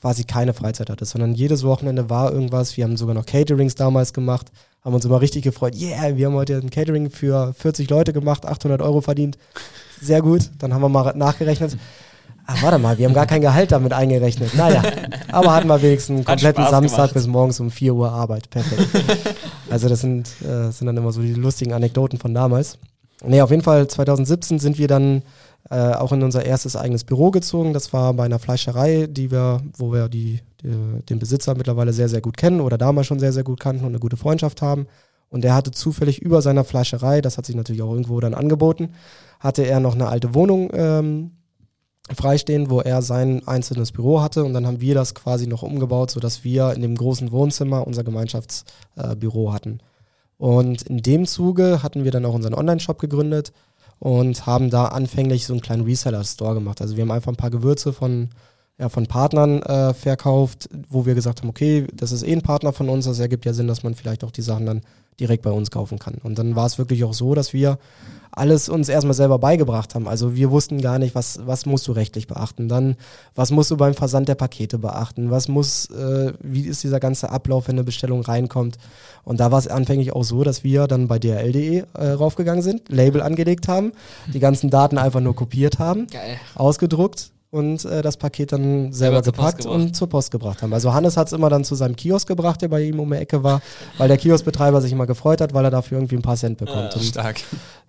quasi keine Freizeit hattest, sondern jedes Wochenende war irgendwas. Wir haben sogar noch Caterings damals gemacht, haben uns immer richtig gefreut. Yeah, wir haben heute ein Catering für 40 Leute gemacht, 800 Euro verdient. Sehr gut. Dann haben wir mal nachgerechnet. Ach, warte mal, wir haben gar kein Gehalt damit eingerechnet. Naja, aber hatten wir wenigstens einen kompletten Samstag gemacht. bis morgens um 4 Uhr Arbeit. Perfekt. Also das sind, äh, sind dann immer so die lustigen Anekdoten von damals. Nee, auf jeden Fall 2017 sind wir dann äh, auch in unser erstes eigenes Büro gezogen. Das war bei einer Fleischerei, die wir, wo wir die, die, den Besitzer mittlerweile sehr, sehr gut kennen oder damals schon sehr, sehr gut kannten und eine gute Freundschaft haben. Und der hatte zufällig über seiner Fleischerei, das hat sich natürlich auch irgendwo dann angeboten, hatte er noch eine alte Wohnung ähm, freistehen, wo er sein einzelnes Büro hatte. Und dann haben wir das quasi noch umgebaut, sodass wir in dem großen Wohnzimmer unser Gemeinschaftsbüro äh, hatten. Und in dem Zuge hatten wir dann auch unseren Online-Shop gegründet und haben da anfänglich so einen kleinen Reseller-Store gemacht. Also wir haben einfach ein paar Gewürze von, ja, von Partnern äh, verkauft, wo wir gesagt haben, okay, das ist eh ein Partner von uns, das ergibt ja Sinn, dass man vielleicht auch die Sachen dann direkt bei uns kaufen kann. Und dann war es wirklich auch so, dass wir alles uns erstmal selber beigebracht haben. Also wir wussten gar nicht, was, was musst du rechtlich beachten. Dann, was musst du beim Versand der Pakete beachten? Was muss, äh, wie ist dieser ganze Ablauf, wenn eine Bestellung reinkommt? Und da war es anfänglich auch so, dass wir dann bei drl.de äh, raufgegangen sind, Label angelegt haben, die ganzen Daten einfach nur kopiert haben, Geil. ausgedruckt, und äh, das Paket dann selber gepackt und zur Post gebracht haben. Also Hannes hat es immer dann zu seinem Kiosk gebracht, der bei ihm um die Ecke war, weil der Kioskbetreiber sich immer gefreut hat, weil er dafür irgendwie ein paar Cent bekommt. Ja, stark.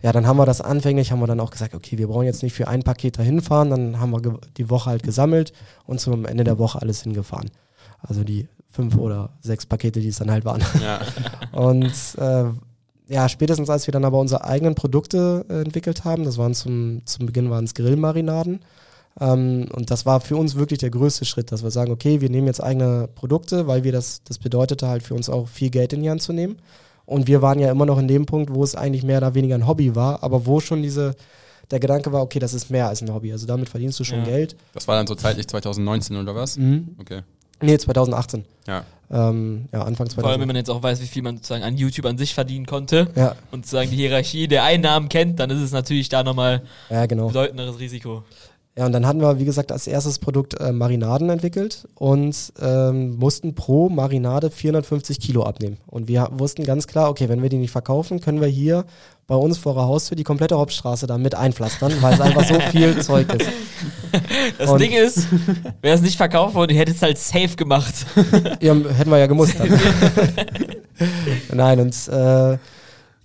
Ja, dann haben wir das anfänglich, haben wir dann auch gesagt, okay, wir brauchen jetzt nicht für ein Paket dahin fahren, dann haben wir die Woche halt gesammelt und zum Ende der Woche alles hingefahren. Also die fünf oder sechs Pakete, die es dann halt waren. Ja. und äh, ja, spätestens als wir dann aber unsere eigenen Produkte äh, entwickelt haben, das waren zum, zum Beginn waren es Grillmarinaden, ähm, und das war für uns wirklich der größte Schritt, dass wir sagen, okay, wir nehmen jetzt eigene Produkte, weil wir das, das bedeutete halt für uns auch viel Geld in die Hand zu nehmen. Und wir waren ja immer noch in dem Punkt, wo es eigentlich mehr oder weniger ein Hobby war, aber wo schon diese, der Gedanke war, okay, das ist mehr als ein Hobby. Also damit verdienst du schon ja. Geld. Das war dann so zeitlich 2019 oder was? Mhm. Okay. Nee, 2018. Ja. Ähm, ja, Anfang 2018. Vor allem, wenn man jetzt auch weiß, wie viel man sozusagen an YouTube an sich verdienen konnte ja. und sozusagen die Hierarchie der Einnahmen kennt, dann ist es natürlich da nochmal ja, genau. bedeutenderes Risiko. Ja, und dann hatten wir, wie gesagt, als erstes Produkt äh, Marinaden entwickelt und ähm, mussten pro Marinade 450 Kilo abnehmen. Und wir wussten ganz klar, okay, wenn wir die nicht verkaufen, können wir hier bei uns vor der Haustür die komplette Hauptstraße damit einpflastern, weil es einfach so viel Zeug ist. Das und Ding ist, wäre es nicht verkauft worden, hätte es halt safe gemacht. ja, hätten wir ja gemusst. Nein, und äh,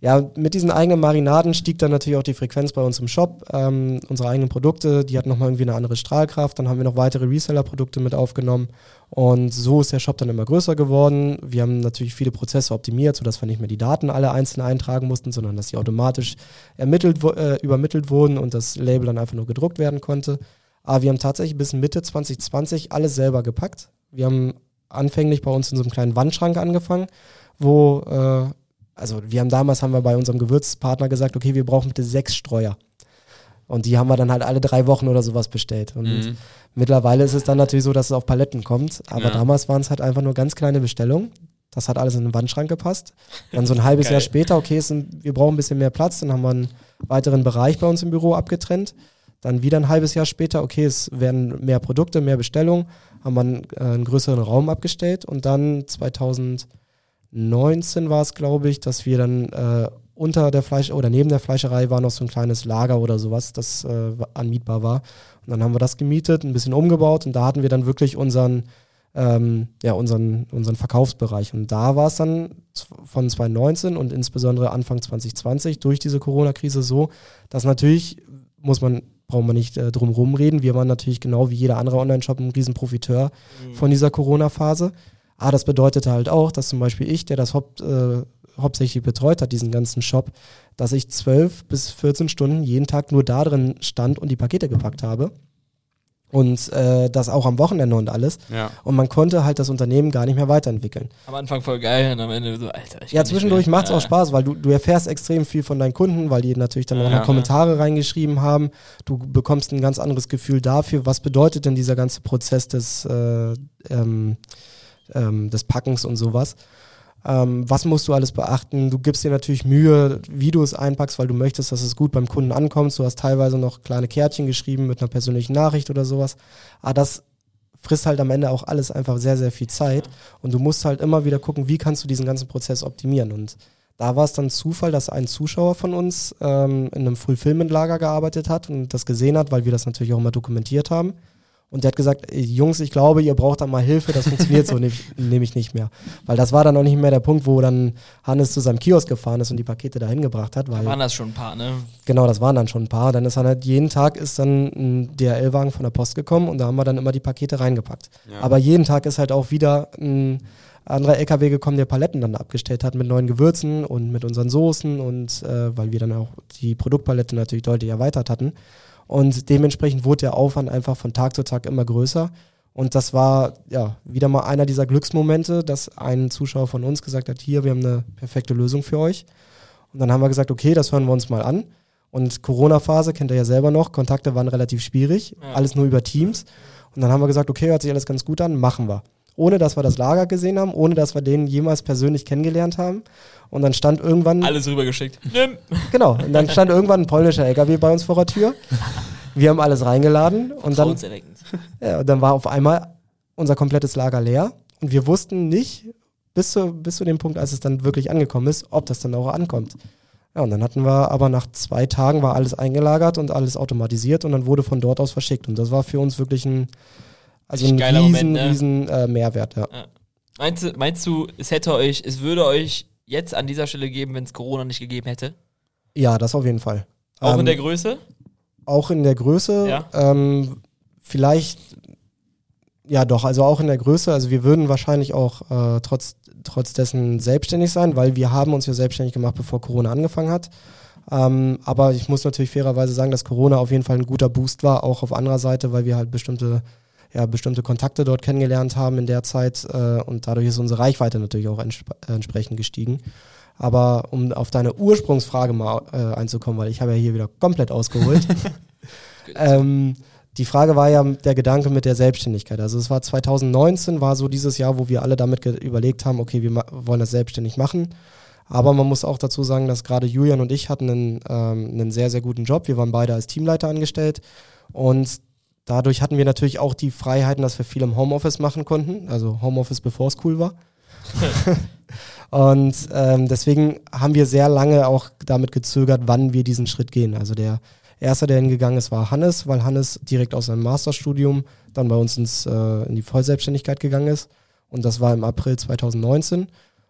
ja, mit diesen eigenen Marinaden stieg dann natürlich auch die Frequenz bei uns im Shop. Ähm, unsere eigenen Produkte, die hatten nochmal irgendwie eine andere Strahlkraft. Dann haben wir noch weitere Reseller-Produkte mit aufgenommen. Und so ist der Shop dann immer größer geworden. Wir haben natürlich viele Prozesse optimiert, sodass wir nicht mehr die Daten alle einzeln eintragen mussten, sondern dass sie automatisch ermittelt, äh, übermittelt wurden und das Label dann einfach nur gedruckt werden konnte. Aber wir haben tatsächlich bis Mitte 2020 alles selber gepackt. Wir haben anfänglich bei uns in so einem kleinen Wandschrank angefangen, wo äh, also wir haben damals haben wir bei unserem Gewürzpartner gesagt, okay, wir brauchen bitte sechs Streuer. Und die haben wir dann halt alle drei Wochen oder sowas bestellt. Und mhm. mittlerweile ist es dann natürlich so, dass es auf Paletten kommt. Aber ja. damals waren es halt einfach nur ganz kleine Bestellungen. Das hat alles in den Wandschrank gepasst. Dann so ein halbes Jahr später, okay, ein, wir brauchen ein bisschen mehr Platz. Dann haben wir einen weiteren Bereich bei uns im Büro abgetrennt. Dann wieder ein halbes Jahr später, okay, es werden mehr Produkte, mehr Bestellungen, haben wir einen, äh, einen größeren Raum abgestellt. Und dann 2019 war es, glaube ich, dass wir dann äh, unter der Fleisch oder neben der Fleischerei war noch so ein kleines Lager oder sowas, das äh, anmietbar war. Und dann haben wir das gemietet, ein bisschen umgebaut und da hatten wir dann wirklich unseren, ähm, ja, unseren, unseren Verkaufsbereich. Und da war es dann von 2019 und insbesondere Anfang 2020 durch diese Corona-Krise so, dass natürlich, muss man, brauchen wir nicht äh, drum rumreden, wir waren natürlich genau wie jeder andere Online-Shop ein Riesenprofiteur mhm. von dieser Corona-Phase. Aber das bedeutete halt auch, dass zum Beispiel ich, der das Haupt, äh, hauptsächlich betreut hat, diesen ganzen Shop, dass ich zwölf bis 14 Stunden jeden Tag nur da drin stand und die Pakete gepackt habe. Und äh, das auch am Wochenende und alles. Ja. Und man konnte halt das Unternehmen gar nicht mehr weiterentwickeln. Am Anfang voll geil und am Ende so, Alter. ja, zwischendurch macht es auch Spaß, weil du, du erfährst extrem viel von deinen Kunden, weil die natürlich dann auch noch Kommentare reingeschrieben haben. Du bekommst ein ganz anderes Gefühl dafür, was bedeutet denn dieser ganze Prozess des, äh, ähm, ähm, des Packens und sowas. Ähm, was musst du alles beachten? Du gibst dir natürlich Mühe, wie du es einpackst, weil du möchtest, dass es gut beim Kunden ankommt. Du hast teilweise noch kleine Kärtchen geschrieben mit einer persönlichen Nachricht oder sowas. Aber das frisst halt am Ende auch alles einfach sehr, sehr viel Zeit. Und du musst halt immer wieder gucken, wie kannst du diesen ganzen Prozess optimieren. Und da war es dann Zufall, dass ein Zuschauer von uns ähm, in einem Fulfillment-Lager gearbeitet hat und das gesehen hat, weil wir das natürlich auch immer dokumentiert haben. Und der hat gesagt, Jungs, ich glaube, ihr braucht da mal Hilfe, das funktioniert so nämlich nicht mehr. Weil das war dann noch nicht mehr der Punkt, wo dann Hannes zu seinem Kiosk gefahren ist und die Pakete dahin gebracht hat. Weil, da waren das schon ein paar, ne? Genau, das waren dann schon ein paar. Dann ist dann halt jeden Tag ist dann ein DHL-Wagen von der Post gekommen und da haben wir dann immer die Pakete reingepackt. Ja. Aber jeden Tag ist halt auch wieder ein anderer LKW gekommen, der Paletten dann abgestellt hat mit neuen Gewürzen und mit unseren Soßen und äh, weil wir dann auch die Produktpalette natürlich deutlich erweitert hatten. Und dementsprechend wurde der Aufwand einfach von Tag zu Tag immer größer. Und das war ja wieder mal einer dieser Glücksmomente, dass ein Zuschauer von uns gesagt hat, hier, wir haben eine perfekte Lösung für euch. Und dann haben wir gesagt, okay, das hören wir uns mal an. Und Corona-Phase kennt ihr ja selber noch, Kontakte waren relativ schwierig, ja. alles nur über Teams. Und dann haben wir gesagt, okay, hört sich alles ganz gut an, machen wir. Ohne dass wir das Lager gesehen haben, ohne dass wir den jemals persönlich kennengelernt haben. Und dann stand irgendwann. Alles rübergeschickt. genau. Und dann stand irgendwann ein polnischer LKW bei uns vor der Tür. Wir haben alles reingeladen und dann, ja, und dann war auf einmal unser komplettes Lager leer und wir wussten nicht bis zu, bis zu dem Punkt, als es dann wirklich angekommen ist, ob das dann auch ankommt. Ja, und dann hatten wir aber nach zwei Tagen war alles eingelagert und alles automatisiert und dann wurde von dort aus verschickt. Und das war für uns wirklich ein, also ein riesen, Moment, ne? riesen äh, Mehrwert. Ja. ja. Meinst, du, meinst du, es hätte euch, es würde euch jetzt an dieser Stelle geben, wenn es Corona nicht gegeben hätte? Ja, das auf jeden Fall. Auch ähm, in der Größe? Auch in der Größe. Ja. Ähm, vielleicht, ja doch, also auch in der Größe. Also wir würden wahrscheinlich auch äh, trotz, trotz dessen selbstständig sein, weil wir haben uns ja selbstständig gemacht, bevor Corona angefangen hat. Ähm, aber ich muss natürlich fairerweise sagen, dass Corona auf jeden Fall ein guter Boost war, auch auf anderer Seite, weil wir halt bestimmte, ja, bestimmte Kontakte dort kennengelernt haben in der Zeit äh, und dadurch ist unsere Reichweite natürlich auch entsp entsprechend gestiegen. Aber um auf deine Ursprungsfrage mal äh, einzukommen, weil ich habe ja hier wieder komplett ausgeholt. ähm, die Frage war ja der Gedanke mit der Selbstständigkeit. Also es war 2019, war so dieses Jahr, wo wir alle damit überlegt haben, okay, wir wollen das selbstständig machen. Aber man muss auch dazu sagen, dass gerade Julian und ich hatten einen, ähm, einen sehr, sehr guten Job. Wir waren beide als Teamleiter angestellt und dadurch hatten wir natürlich auch die Freiheiten, dass wir viel im Homeoffice machen konnten. Also Homeoffice, bevor es cool war. Und ähm, deswegen haben wir sehr lange auch damit gezögert, wann wir diesen Schritt gehen. Also der erste, der hingegangen ist, war Hannes, weil Hannes direkt aus seinem Masterstudium dann bei uns ins, äh, in die Vollselbstständigkeit gegangen ist. Und das war im April 2019.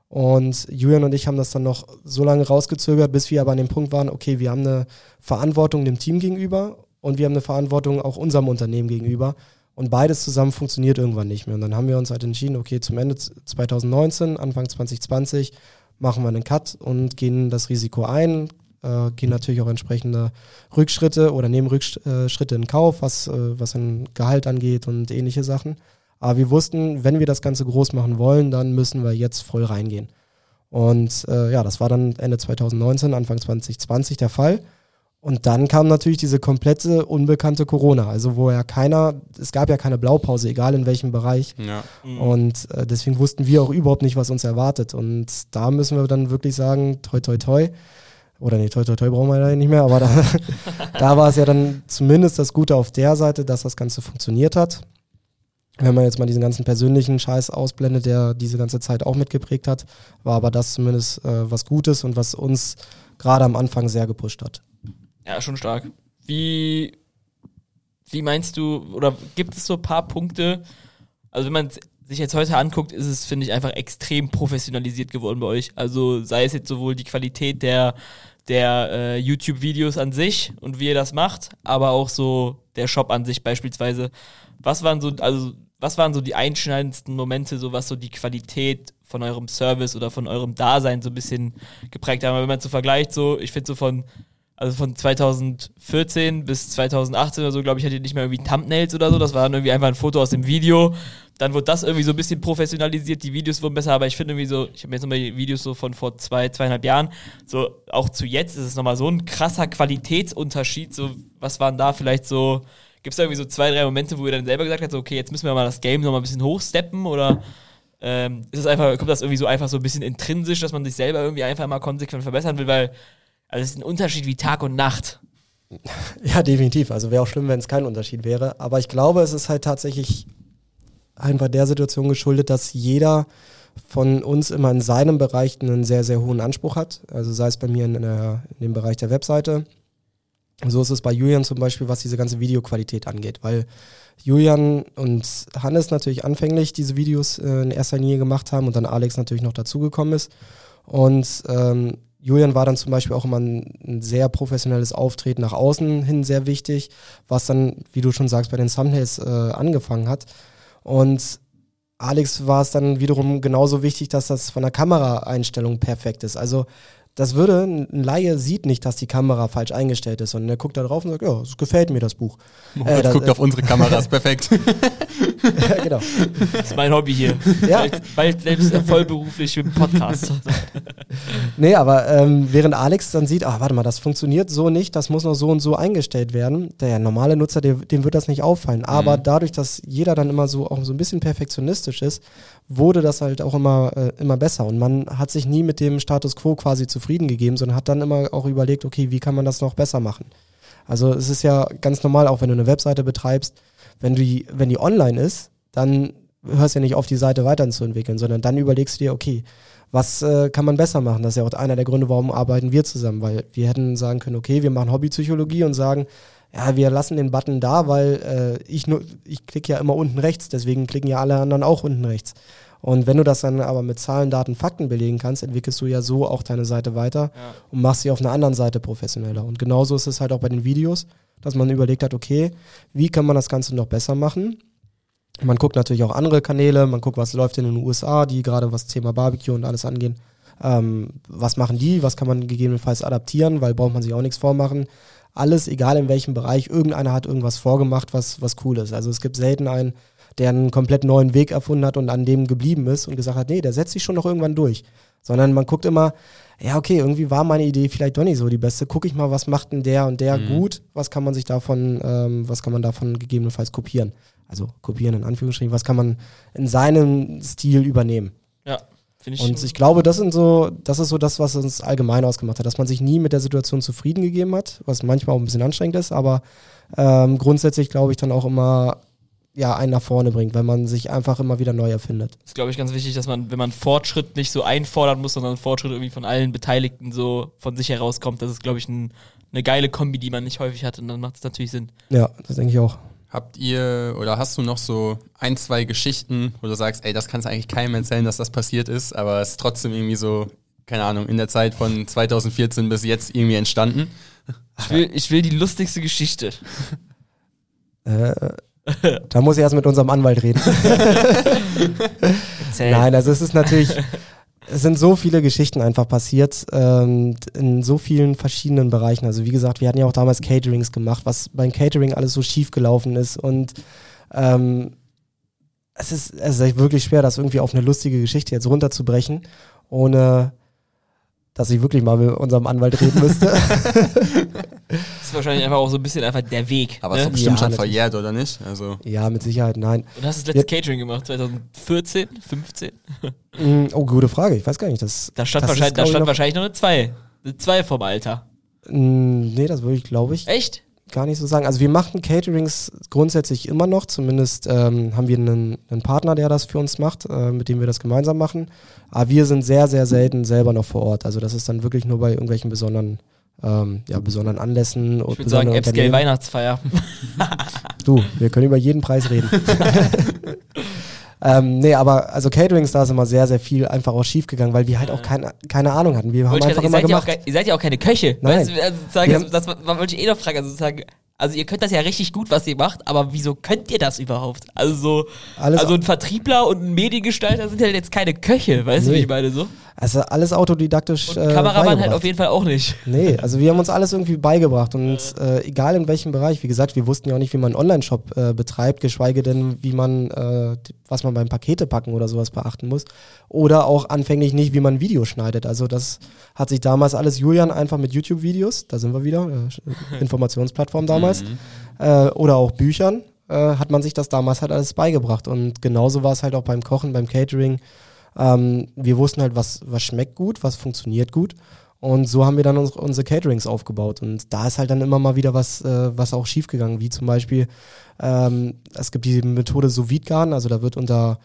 Und Julian und ich haben das dann noch so lange rausgezögert, bis wir aber an dem Punkt waren, okay, wir haben eine Verantwortung dem Team gegenüber und wir haben eine Verantwortung auch unserem Unternehmen gegenüber. Und beides zusammen funktioniert irgendwann nicht mehr. Und dann haben wir uns halt entschieden, okay, zum Ende 2019, Anfang 2020 machen wir einen Cut und gehen das Risiko ein, äh, gehen natürlich auch entsprechende Rückschritte oder nehmen Rückschritte in Kauf, was, äh, was ein Gehalt angeht und ähnliche Sachen. Aber wir wussten, wenn wir das Ganze groß machen wollen, dann müssen wir jetzt voll reingehen. Und äh, ja, das war dann Ende 2019, Anfang 2020 der Fall. Und dann kam natürlich diese komplette unbekannte Corona, also wo ja keiner, es gab ja keine Blaupause, egal in welchem Bereich. Ja. Mhm. Und äh, deswegen wussten wir auch überhaupt nicht, was uns erwartet. Und da müssen wir dann wirklich sagen, toi toi toi. Oder nee, toi toi toi brauchen wir ja nicht mehr, aber da, da war es ja dann zumindest das Gute auf der Seite, dass das Ganze funktioniert hat. Wenn man jetzt mal diesen ganzen persönlichen Scheiß ausblendet, der diese ganze Zeit auch mitgeprägt hat, war aber das zumindest äh, was Gutes und was uns gerade am Anfang sehr gepusht hat. Ja, schon stark. Wie, wie meinst du, oder gibt es so ein paar Punkte, also wenn man sich jetzt heute anguckt, ist es, finde ich, einfach extrem professionalisiert geworden bei euch. Also sei es jetzt sowohl die Qualität der, der äh, YouTube-Videos an sich und wie ihr das macht, aber auch so der Shop an sich beispielsweise. Was waren so, also was waren so die einschneidendsten Momente, so was so die Qualität von eurem Service oder von eurem Dasein so ein bisschen geprägt haben? Wenn man so vergleicht, so, ich finde so von also von 2014 bis 2018 oder so, glaube ich, hatte ich nicht mehr irgendwie Thumbnails oder so. Das war dann irgendwie einfach ein Foto aus dem Video. Dann wurde das irgendwie so ein bisschen professionalisiert, die Videos wurden besser, aber ich finde irgendwie so, ich habe jetzt nochmal die Videos so von vor zwei, zweieinhalb Jahren, so auch zu jetzt ist es nochmal so ein krasser Qualitätsunterschied. So, was waren da vielleicht so, gibt es da irgendwie so zwei, drei Momente, wo ihr dann selber gesagt habt, so, okay, jetzt müssen wir mal das Game nochmal ein bisschen hochsteppen oder ähm, ist es einfach, kommt das irgendwie so einfach so ein bisschen intrinsisch, dass man sich selber irgendwie einfach mal konsequent verbessern will, weil also es ist ein Unterschied wie Tag und Nacht. Ja, definitiv. Also wäre auch schlimm, wenn es kein Unterschied wäre. Aber ich glaube, es ist halt tatsächlich einfach der Situation geschuldet, dass jeder von uns immer in seinem Bereich einen sehr, sehr hohen Anspruch hat. Also sei es bei mir in, der, in dem Bereich der Webseite. So ist es bei Julian zum Beispiel, was diese ganze Videoqualität angeht, weil Julian und Hannes natürlich anfänglich diese Videos äh, in erster Linie gemacht haben und dann Alex natürlich noch dazugekommen ist. Und ähm, Julian war dann zum Beispiel auch immer ein, ein, sehr professionelles Auftreten nach außen hin sehr wichtig, was dann, wie du schon sagst, bei den Thumbnails äh, angefangen hat. Und Alex war es dann wiederum genauso wichtig, dass das von der Kameraeinstellung perfekt ist. Also das würde, ein Laie sieht nicht, dass die Kamera falsch eingestellt ist, sondern er guckt da drauf und sagt, ja, es gefällt mir das Buch. Moritz äh, guckt äh, auf unsere Kameras, perfekt. ja, genau. Das ist mein Hobby hier. Ja. Bald, bald selbst vollberuflich mit dem Podcast. nee, aber ähm, während Alex dann sieht, ah, warte mal, das funktioniert so nicht, das muss noch so und so eingestellt werden, der normale Nutzer, dem, dem wird das nicht auffallen. Aber mhm. dadurch, dass jeder dann immer so auch so ein bisschen perfektionistisch ist, wurde das halt auch immer, äh, immer besser. Und man hat sich nie mit dem Status quo quasi zufrieden gegeben, sondern hat dann immer auch überlegt, okay, wie kann man das noch besser machen? Also es ist ja ganz normal, auch wenn du eine Webseite betreibst, wenn, die, wenn die online ist, dann hörst du ja nicht auf, die Seite weiterzuentwickeln, sondern dann überlegst du dir, okay, was äh, kann man besser machen? Das ist ja auch einer der Gründe, warum arbeiten wir zusammen, weil wir hätten sagen können, okay, wir machen Hobbypsychologie und sagen, ja, wir lassen den Button da, weil äh, ich, nur, ich klicke ja immer unten rechts, deswegen klicken ja alle anderen auch unten rechts. Und wenn du das dann aber mit Zahlen, Daten, Fakten belegen kannst, entwickelst du ja so auch deine Seite weiter ja. und machst sie auf einer anderen Seite professioneller. Und genauso ist es halt auch bei den Videos, dass man überlegt hat, okay, wie kann man das Ganze noch besser machen? Man guckt natürlich auch andere Kanäle, man guckt, was läuft in den USA, die gerade was Thema Barbecue und alles angehen. Ähm, was machen die? Was kann man gegebenenfalls adaptieren? Weil braucht man sich auch nichts vormachen. Alles, egal in welchem Bereich, irgendeiner hat irgendwas vorgemacht, was, was cool ist. Also es gibt selten einen, der einen komplett neuen Weg erfunden hat und an dem geblieben ist und gesagt hat, nee, der setzt sich schon noch irgendwann durch. Sondern man guckt immer, ja, okay, irgendwie war meine Idee vielleicht doch nicht so die beste. Guck ich mal, was macht denn der und der mhm. gut? Was kann man sich davon, ähm, was kann man davon gegebenenfalls kopieren? Also kopieren in Anführungsstrichen, was kann man in seinem Stil übernehmen? Ja. Ich und ich glaube, das sind so, das ist so das, was uns allgemein ausgemacht hat, dass man sich nie mit der Situation zufrieden gegeben hat, was manchmal auch ein bisschen anstrengend ist, aber ähm, grundsätzlich glaube ich dann auch immer ja, einen nach vorne bringt, wenn man sich einfach immer wieder neu erfindet. Das ist, glaube ich, ganz wichtig, dass man, wenn man Fortschritt nicht so einfordern muss, sondern Fortschritt irgendwie von allen Beteiligten so von sich herauskommt. Das ist, glaube ich, ein, eine geile Kombi, die man nicht häufig hat und dann macht es natürlich Sinn. Ja, das denke ich auch. Habt ihr oder hast du noch so ein, zwei Geschichten, wo du sagst, ey, das kannst du eigentlich keinem erzählen, dass das passiert ist, aber es ist trotzdem irgendwie so, keine Ahnung, in der Zeit von 2014 bis jetzt irgendwie entstanden? Ich will, ich will die lustigste Geschichte. Äh, da muss ich erst mit unserem Anwalt reden. Nein, also es ist natürlich, es sind so viele Geschichten einfach passiert ähm, in so vielen verschiedenen Bereichen. Also wie gesagt, wir hatten ja auch damals Caterings gemacht, was beim Catering alles so schief gelaufen ist und ähm, es ist, es ist wirklich schwer, das irgendwie auf eine lustige Geschichte jetzt runterzubrechen, ohne dass ich wirklich mal mit unserem Anwalt reden müsste. das ist wahrscheinlich einfach auch so ein bisschen einfach der Weg. Aber ne? ist doch bestimmt ja, schon verjährt, oder nicht? Also ja, mit Sicherheit, nein. Und hast das letzte ja. Catering gemacht, 2014, 15? Mm, oh, gute Frage, ich weiß gar nicht. Das, da stand, das wahrscheinlich, ist, da stand noch wahrscheinlich noch eine 2. Eine 2 vom Alter. Mm, nee, das würde ich, glaube ich. Echt? gar nicht so sagen. Also wir machen Caterings grundsätzlich immer noch. Zumindest ähm, haben wir einen, einen, Partner, der das für uns macht, äh, mit dem wir das gemeinsam machen. Aber wir sind sehr, sehr selten selber noch vor Ort. Also das ist dann wirklich nur bei irgendwelchen besonderen, ähm, ja, besonderen Anlässen. Ich würde sagen, Epscale Weihnachtsfeier. du, wir können über jeden Preis reden. Ähm, nee, aber also Caterings, da ist immer sehr, sehr viel einfach auch schief gegangen, weil wir halt auch keine, keine Ahnung hatten. Wir haben einfach immer gemacht. Ja ihr seid ja auch keine Köche. Nein. Weißt, also, sagen, das, das, das wollte ich eh noch fragen. Also sozusagen, also ihr könnt das ja richtig gut, was ihr macht, aber wieso könnt ihr das überhaupt? Also so, also ein Vertriebler und ein Mediengestalter sind ja jetzt keine Köche, weißt nee. du, wie ich meine so? Also alles autodidaktisch. Und äh, Kameramann halt auf jeden Fall auch nicht. Nee, also wir haben uns alles irgendwie beigebracht und äh, egal in welchem Bereich, wie gesagt, wir wussten ja auch nicht, wie man einen Online-Shop äh, betreibt, geschweige denn, wie man, äh, was man beim Pakete packen oder sowas beachten muss. Oder auch anfänglich nicht, wie man ein Video schneidet. Also das hat sich damals alles Julian einfach mit YouTube-Videos, da sind wir wieder, äh, Informationsplattform damals, mhm. Äh, oder auch Büchern, hat man sich das damals halt alles beigebracht. Und genauso war es halt auch beim Kochen, beim Catering. Ähm, wir wussten halt, was, was schmeckt gut, was funktioniert gut. Und so haben wir dann uns, unsere Caterings aufgebaut. Und da ist halt dann immer mal wieder was, äh, was auch schiefgegangen, wie zum Beispiel, ähm, es gibt die Methode sous also da wird unter,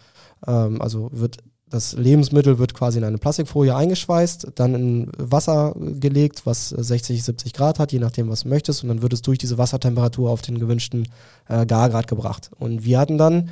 ähm, also wird das Lebensmittel wird quasi in eine Plastikfolie eingeschweißt, dann in Wasser gelegt, was 60, 70 Grad hat, je nachdem, was du möchtest, und dann wird es durch diese Wassertemperatur auf den gewünschten äh, Gargrad gebracht. Und wir hatten dann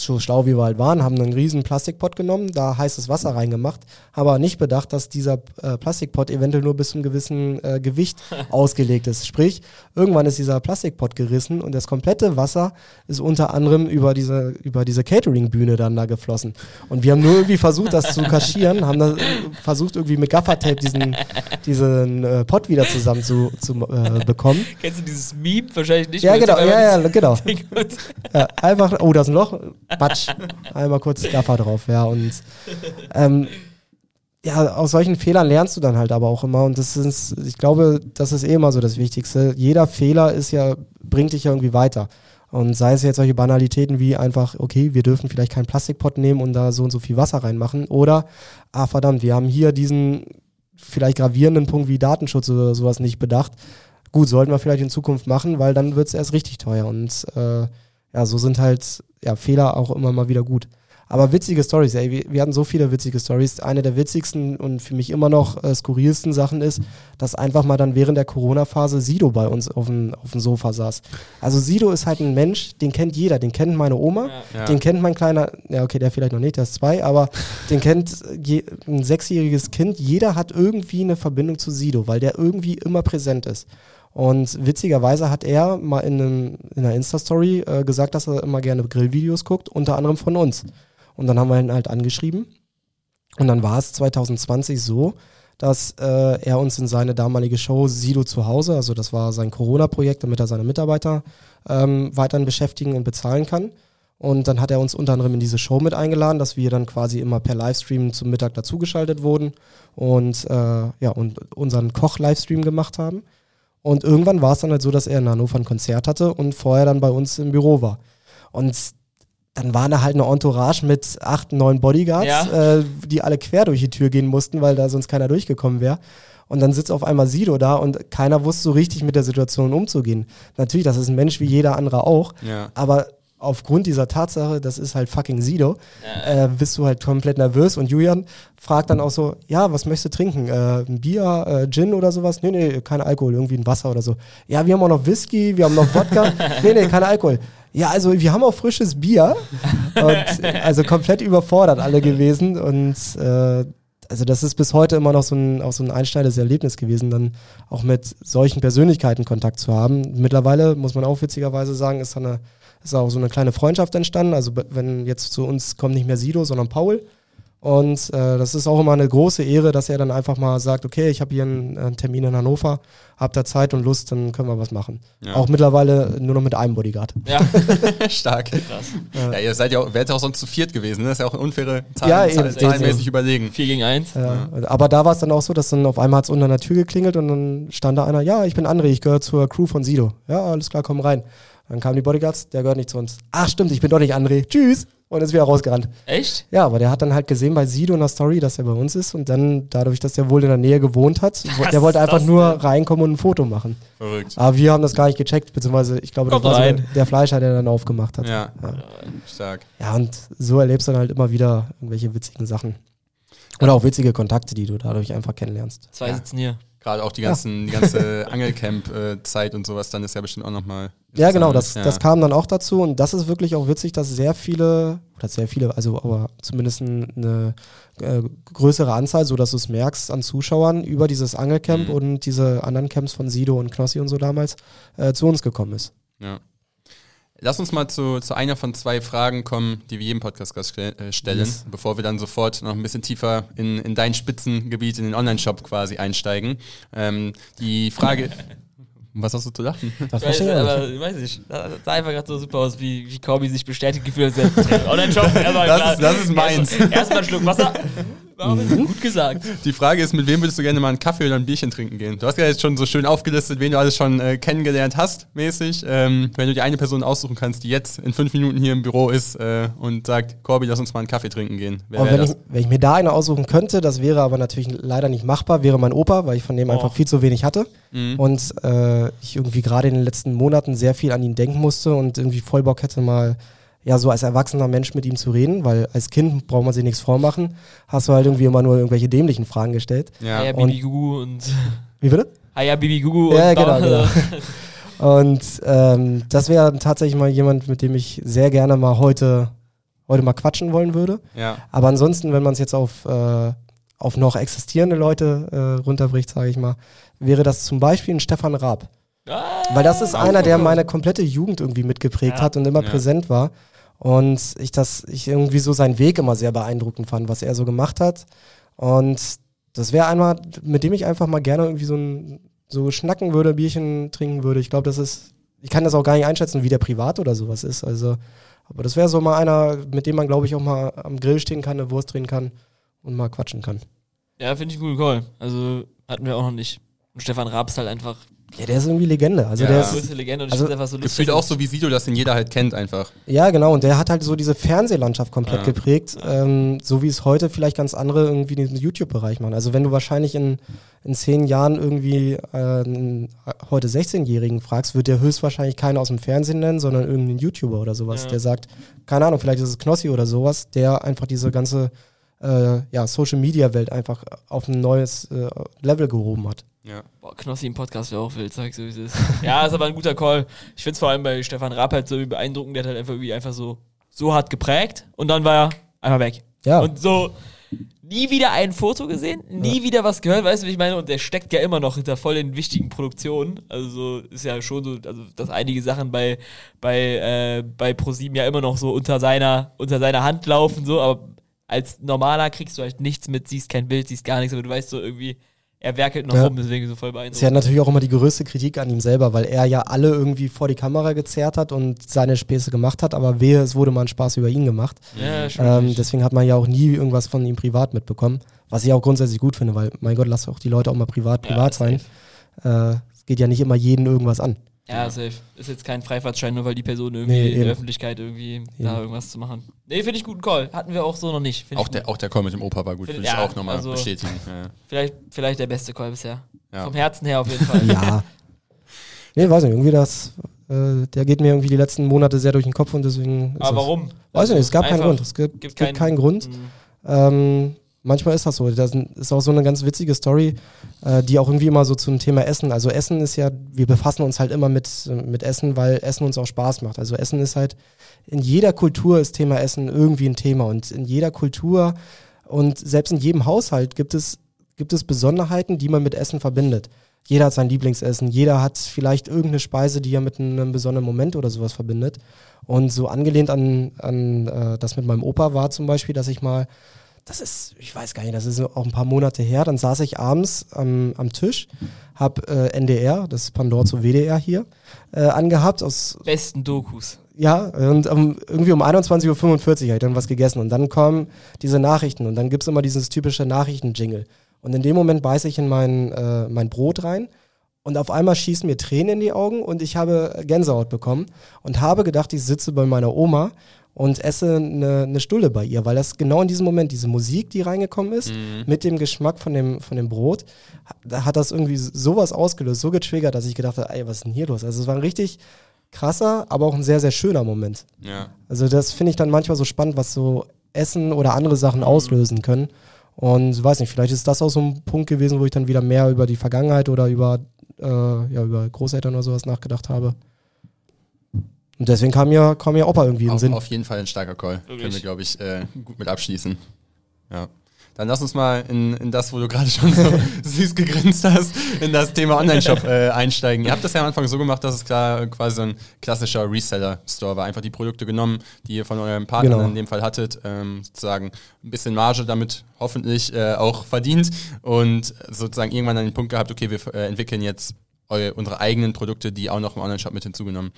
so schlau wie wir halt waren, haben einen riesen Plastikpott genommen, da heißes Wasser reingemacht, aber nicht bedacht, dass dieser äh, Plastikpott eventuell nur bis zum gewissen äh, Gewicht ausgelegt ist. Sprich, irgendwann ist dieser Plastikpott gerissen und das komplette Wasser ist unter anderem über diese, über diese Catering-Bühne dann da geflossen. Und wir haben nur irgendwie versucht, das zu kaschieren, haben das, versucht irgendwie mit Gaffertape diesen, diesen äh, Pott wieder zusammen zu, zu äh, bekommen. Kennst du dieses Meme? Wahrscheinlich nicht. Ja, genau, ja, ja, genau. ja, einfach, oh, da ist ein Loch Batsch, einmal kurz Gaffer drauf, ja. Und ähm, ja, aus solchen Fehlern lernst du dann halt aber auch immer. Und das ist, ich glaube, das ist eh immer so das Wichtigste. Jeder Fehler ist ja, bringt dich ja irgendwie weiter. Und sei es jetzt solche Banalitäten wie einfach, okay, wir dürfen vielleicht keinen Plastikpott nehmen und da so und so viel Wasser reinmachen. Oder, ah verdammt, wir haben hier diesen vielleicht gravierenden Punkt wie Datenschutz oder sowas nicht bedacht. Gut, sollten wir vielleicht in Zukunft machen, weil dann wird es erst richtig teuer. Und äh, ja, so sind halt ja, Fehler auch immer mal wieder gut. Aber witzige Stories, ey, wir, wir, hatten so viele witzige Stories. Eine der witzigsten und für mich immer noch äh, skurrilsten Sachen ist, dass einfach mal dann während der Corona-Phase Sido bei uns auf dem, auf dem Sofa saß. Also Sido ist halt ein Mensch, den kennt jeder. Den kennt meine Oma, ja. den kennt mein kleiner, ja okay, der vielleicht noch nicht, der ist zwei, aber den kennt je, ein sechsjähriges Kind. Jeder hat irgendwie eine Verbindung zu Sido, weil der irgendwie immer präsent ist. Und witzigerweise hat er mal in, einem, in einer Insta-Story äh, gesagt, dass er immer gerne Grillvideos guckt, unter anderem von uns. Und dann haben wir ihn halt angeschrieben. Und dann war es 2020 so, dass äh, er uns in seine damalige Show Sido zu Hause, also das war sein Corona-Projekt, damit er seine Mitarbeiter ähm, weiterhin beschäftigen und bezahlen kann. Und dann hat er uns unter anderem in diese Show mit eingeladen, dass wir dann quasi immer per Livestream zum Mittag dazugeschaltet wurden und äh, ja und unseren Koch-Livestream gemacht haben. Und irgendwann war es dann halt so, dass er in Hannover ein Konzert hatte und vorher dann bei uns im Büro war. Und dann war da halt eine Entourage mit acht, neun Bodyguards, ja. äh, die alle quer durch die Tür gehen mussten, weil da sonst keiner durchgekommen wäre. Und dann sitzt auf einmal Sido da und keiner wusste so richtig mit der Situation umzugehen. Natürlich, das ist ein Mensch wie jeder andere auch, ja. aber aufgrund dieser Tatsache, das ist halt fucking Sido, ja. äh, bist du halt komplett nervös und Julian fragt dann auch so, ja, was möchtest du trinken? Äh, ein Bier, äh, Gin oder sowas? Nee, nee, kein Alkohol, irgendwie ein Wasser oder so. Ja, wir haben auch noch Whisky, wir haben noch Wodka. nee, nee, kein Alkohol. Ja, also wir haben auch frisches Bier. Und, also komplett überfordert alle gewesen und äh, also das ist bis heute immer noch so ein, auch so ein einschneidendes Erlebnis gewesen, dann auch mit solchen Persönlichkeiten Kontakt zu haben. Mittlerweile, muss man auch witzigerweise sagen, ist da eine ist auch so eine kleine Freundschaft entstanden. Also wenn jetzt zu uns kommt nicht mehr Sido, sondern Paul. Und äh, das ist auch immer eine große Ehre, dass er dann einfach mal sagt, okay, ich habe hier einen, einen, Termin in Hannover, habt da Zeit und Lust, dann können wir was machen. Ja. Auch mittlerweile nur noch mit einem Bodyguard. Ja, stark. Krass. Ja, ihr seid ja auch, wärt ja auch sonst zu viert gewesen, ne? Das ist ja auch eine unfaire Zahl, ja, Zahl, zahlenmäßig überlegen. Vier gegen eins. Ja. Aber da war es dann auch so, dass dann auf einmal hat es unter einer Tür geklingelt und dann stand da einer, ja, ich bin André, ich gehöre zur Crew von Sido. Ja, alles klar, komm rein. Dann kamen die Bodyguards, der gehört nicht zu uns. Ach stimmt, ich bin doch nicht André. Tschüss und ist wieder rausgerannt. Echt? Ja, aber der hat dann halt gesehen bei Sido in der Story, dass er bei uns ist und dann, dadurch, dass er wohl in der Nähe gewohnt hat, Was der wollte einfach nur denn? reinkommen und ein Foto machen. Verrückt. Aber wir haben das gar nicht gecheckt, beziehungsweise ich glaube, das war der Fleischer, der dann aufgemacht hat. Ja. ja. stark. Ja, und so erlebst du dann halt immer wieder irgendwelche witzigen Sachen. Oder auch witzige Kontakte, die du dadurch einfach kennenlernst. Zwei ja. sitzen hier. Gerade auch die, ganzen, ja. die ganze Angelcamp-Zeit und sowas, dann ist ja bestimmt auch nochmal. Ja, genau, das, ja. das kam dann auch dazu und das ist wirklich auch witzig, dass sehr viele, oder sehr viele, also aber zumindest eine äh, größere Anzahl, so dass du es merkst an Zuschauern über dieses Angelcamp mhm. und diese anderen Camps von Sido und Knossi und so damals äh, zu uns gekommen ist. Ja. Lass uns mal zu, zu einer von zwei Fragen kommen, die wir jedem Podcast-Gast äh, stellen, yes. bevor wir dann sofort noch ein bisschen tiefer in, in dein Spitzengebiet, in den Online-Shop quasi einsteigen. Ähm, die Frage. Was hast du zu lachen? Das weiß, aber, weiß ich. Das sah einfach gerade so super aus, wie, wie Corby sich bestätigt gefühlt hat. Online-Shop, das, ist, das ist meins. Erstmal erst einen Schluck Wasser. Mhm. Gut gesagt. Die Frage ist, mit wem würdest du gerne mal einen Kaffee oder ein Bierchen trinken gehen? Du hast ja jetzt schon so schön aufgelistet, wen du alles schon äh, kennengelernt hast, mäßig. Ähm, wenn du dir eine Person aussuchen kannst, die jetzt in fünf Minuten hier im Büro ist äh, und sagt, Corby, lass uns mal einen Kaffee trinken gehen. Wer wenn, ich, wenn ich mir da eine aussuchen könnte, das wäre aber natürlich leider nicht machbar, wäre mein Opa, weil ich von dem oh. einfach viel zu wenig hatte. Mhm. Und äh, ich irgendwie gerade in den letzten Monaten sehr viel an ihn denken musste und irgendwie voll Bock hätte mal ja, so als erwachsener Mensch mit ihm zu reden, weil als Kind braucht man sich nichts vormachen. Hast du halt irgendwie immer nur irgendwelche dämlichen Fragen gestellt. Ja, ja Bibi Gugu und. Wie bitte? Ah ja, Bibi Gugu ja, und. Genau, genau. und ähm, das wäre tatsächlich mal jemand, mit dem ich sehr gerne mal heute, heute mal quatschen wollen würde. Ja. Aber ansonsten, wenn man es jetzt auf, äh, auf noch existierende Leute äh, runterbricht, sage ich mal, wäre das zum Beispiel ein Stefan Raab. Ah, Weil das ist einer, der meine komplette Jugend irgendwie mitgeprägt ja. hat und immer ja. präsent war. Und ich das, ich irgendwie so seinen Weg immer sehr beeindruckend fand, was er so gemacht hat. Und das wäre einmal, mit dem ich einfach mal gerne irgendwie so ein, so schnacken würde, Bierchen trinken würde. Ich glaube, das ist, ich kann das auch gar nicht einschätzen, wie der privat oder sowas ist. Also, aber das wäre so mal einer, mit dem man, glaube ich, auch mal am Grill stehen kann, eine Wurst drehen kann und mal quatschen kann. Ja, finde ich einen guten Call. Also hatten wir auch noch nicht. Und Stefan Raab ist halt einfach ja, der ist irgendwie Legende. Also ja. der ist größte Legende und also, einfach so gefühlt auch so wie Sido, das den jeder halt kennt einfach. Ja, genau. Und der hat halt so diese Fernsehlandschaft komplett ja. geprägt, ähm, so wie es heute vielleicht ganz andere irgendwie den YouTube-Bereich machen. Also wenn du wahrscheinlich in, in zehn Jahren irgendwie äh, einen heute 16-Jährigen fragst, wird der höchstwahrscheinlich keinen aus dem Fernsehen nennen, sondern irgendeinen YouTuber oder sowas, ja. der sagt, keine Ahnung, vielleicht ist es Knossi oder sowas, der einfach diese ganze äh, ja, Social-Media-Welt einfach auf ein neues äh, Level gehoben hat. Ja. Boah, Knossi im Podcast wäre auch wild, sag so wie es ist. ja, ist aber ein guter Call. Ich finde es vor allem bei Stefan Rapp halt so beeindruckend, der hat halt einfach irgendwie einfach so, so hart geprägt und dann war er einfach weg. Ja. Und so nie wieder ein Foto gesehen, nie ja. wieder was gehört, weißt du, wie ich meine? Und der steckt ja immer noch hinter voll den wichtigen Produktionen. Also ist ja schon so, also dass einige Sachen bei, bei, äh, bei ProSieben ja immer noch so unter seiner, unter seiner Hand laufen, so, aber als normaler kriegst du halt nichts mit, siehst kein Bild, siehst gar nichts, aber du weißt so irgendwie, er werkelt noch ja. rum, deswegen so voll beeindruckend. Sie hat natürlich auch immer die größte Kritik an ihm selber, weil er ja alle irgendwie vor die Kamera gezerrt hat und seine Späße gemacht hat, aber wehe, es wurde mal ein Spaß über ihn gemacht. Ja, ähm, deswegen hat man ja auch nie irgendwas von ihm privat mitbekommen, was ich auch grundsätzlich gut finde, weil, mein Gott, lass auch die Leute auch mal privat privat ja, sein. Äh, es geht ja nicht immer jeden irgendwas an. Ja, safe. Ist jetzt kein Freifahrtschein, nur weil die Person irgendwie nee, in der Öffentlichkeit irgendwie eben. da irgendwas zu machen. Nee, finde ich guten Call. Hatten wir auch so noch nicht. Auch der, auch der Call mit dem Opa war gut, würde ja, ich auch nochmal also bestätigen. Ja. Vielleicht, vielleicht der beste Call bisher. Ja. Vom Herzen her auf jeden Fall. ja. Nee, weiß nicht, irgendwie das, äh, der geht mir irgendwie die letzten Monate sehr durch den Kopf und deswegen. Aber warum? Weiß ich nicht, es gab keinen Grund. Es gibt, gibt, keinen, keinen Grund. Mhm. Ähm, manchmal ist das so. Das ist auch so eine ganz witzige Story, äh, die auch irgendwie immer so zum Thema Essen. Also Essen ist ja, wir befassen uns halt immer mit, mit Essen, weil Essen uns auch Spaß macht. Also Essen ist halt, in jeder Kultur ist Thema Essen irgendwie ein Thema. Und in jeder Kultur und selbst in jedem Haushalt gibt es, gibt es Besonderheiten, die man mit Essen verbindet. Jeder hat sein Lieblingsessen, jeder hat vielleicht irgendeine Speise, die er mit einem besonderen Moment oder sowas verbindet. Und so angelehnt an, an äh, das mit meinem Opa war zum Beispiel, dass ich mal das ist, ich weiß gar nicht, das ist auch ein paar Monate her. Dann saß ich abends ähm, am Tisch, hab äh, NDR, das ist Pandora zu WDR hier, äh, angehabt aus besten Dokus. Ja, und um, irgendwie um 21.45 Uhr habe ich dann was gegessen und dann kommen diese Nachrichten und dann gibt es immer dieses typische Nachrichten-Jingle. Und in dem Moment beiße ich in mein, äh, mein Brot rein und auf einmal schießen mir Tränen in die Augen und ich habe Gänsehaut bekommen und habe gedacht, ich sitze bei meiner Oma und esse eine, eine Stulle bei ihr, weil das genau in diesem Moment, diese Musik, die reingekommen ist, mhm. mit dem Geschmack von dem, von dem Brot, da hat das irgendwie sowas ausgelöst, so getriggert, dass ich gedacht habe, ey, was ist denn hier los? Also es war ein richtig krasser, aber auch ein sehr, sehr schöner Moment. Ja. Also das finde ich dann manchmal so spannend, was so Essen oder andere Sachen mhm. auslösen können. Und weiß nicht, vielleicht ist das auch so ein Punkt gewesen, wo ich dann wieder mehr über die Vergangenheit oder über, äh, ja, über Großeltern oder sowas nachgedacht habe. Und deswegen kam mir, kam mir Opa irgendwie in den Sinn. Auf jeden Fall ein starker Call. Wirklich? Können wir, glaube ich, äh, gut mit abschließen. Ja. Dann lass uns mal in, in das, wo du gerade schon so süß gegrinst hast, in das Thema Online-Shop äh, einsteigen. Ihr habt das ja am Anfang so gemacht, dass es klar quasi so ein klassischer Reseller-Store war. Einfach die Produkte genommen, die ihr von eurem Partner genau. in dem Fall hattet, ähm, sozusagen ein bisschen Marge damit hoffentlich äh, auch verdient und sozusagen irgendwann an den Punkt gehabt, okay, wir äh, entwickeln jetzt eure, unsere eigenen Produkte, die auch noch im Online-Shop mit hinzugenommen.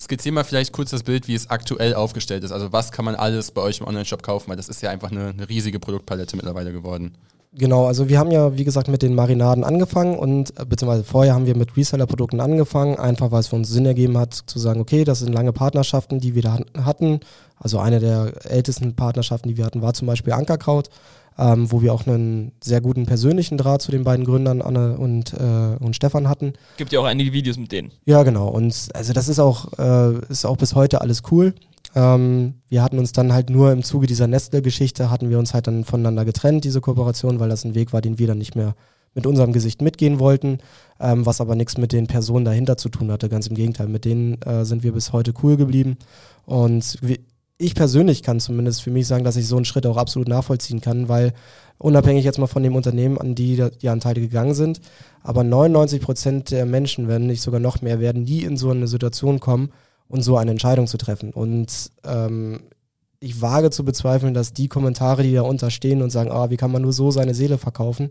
Skizziere mal vielleicht kurz das Bild, wie es aktuell aufgestellt ist. Also was kann man alles bei euch im Online-Shop kaufen, weil das ist ja einfach eine, eine riesige Produktpalette mittlerweile geworden. Genau, also wir haben ja, wie gesagt, mit den Marinaden angefangen und äh, beziehungsweise vorher haben wir mit Reseller-Produkten angefangen, einfach weil es für uns Sinn ergeben hat, zu sagen, okay, das sind lange Partnerschaften, die wir da hatten. Also eine der ältesten Partnerschaften, die wir hatten, war zum Beispiel Ankerkraut ähm, wo wir auch einen sehr guten persönlichen Draht zu den beiden Gründern Anne und, äh, und Stefan hatten. Gibt ja auch einige Videos mit denen. Ja, genau. Und also das ist auch, äh, ist auch bis heute alles cool. Ähm, wir hatten uns dann halt nur im Zuge dieser Nestle-Geschichte, hatten wir uns halt dann voneinander getrennt, diese Kooperation, weil das ein Weg war, den wir dann nicht mehr mit unserem Gesicht mitgehen wollten, ähm, was aber nichts mit den Personen dahinter zu tun hatte. Ganz im Gegenteil, mit denen äh, sind wir bis heute cool geblieben. Und wir, ich persönlich kann zumindest für mich sagen, dass ich so einen Schritt auch absolut nachvollziehen kann, weil unabhängig jetzt mal von dem Unternehmen, an die die Anteile gegangen sind, aber 99 Prozent der Menschen, wenn nicht sogar noch mehr, werden nie in so eine Situation kommen und so eine Entscheidung zu treffen. Und ähm, ich wage zu bezweifeln, dass die Kommentare, die da unterstehen und sagen, ah, wie kann man nur so seine Seele verkaufen,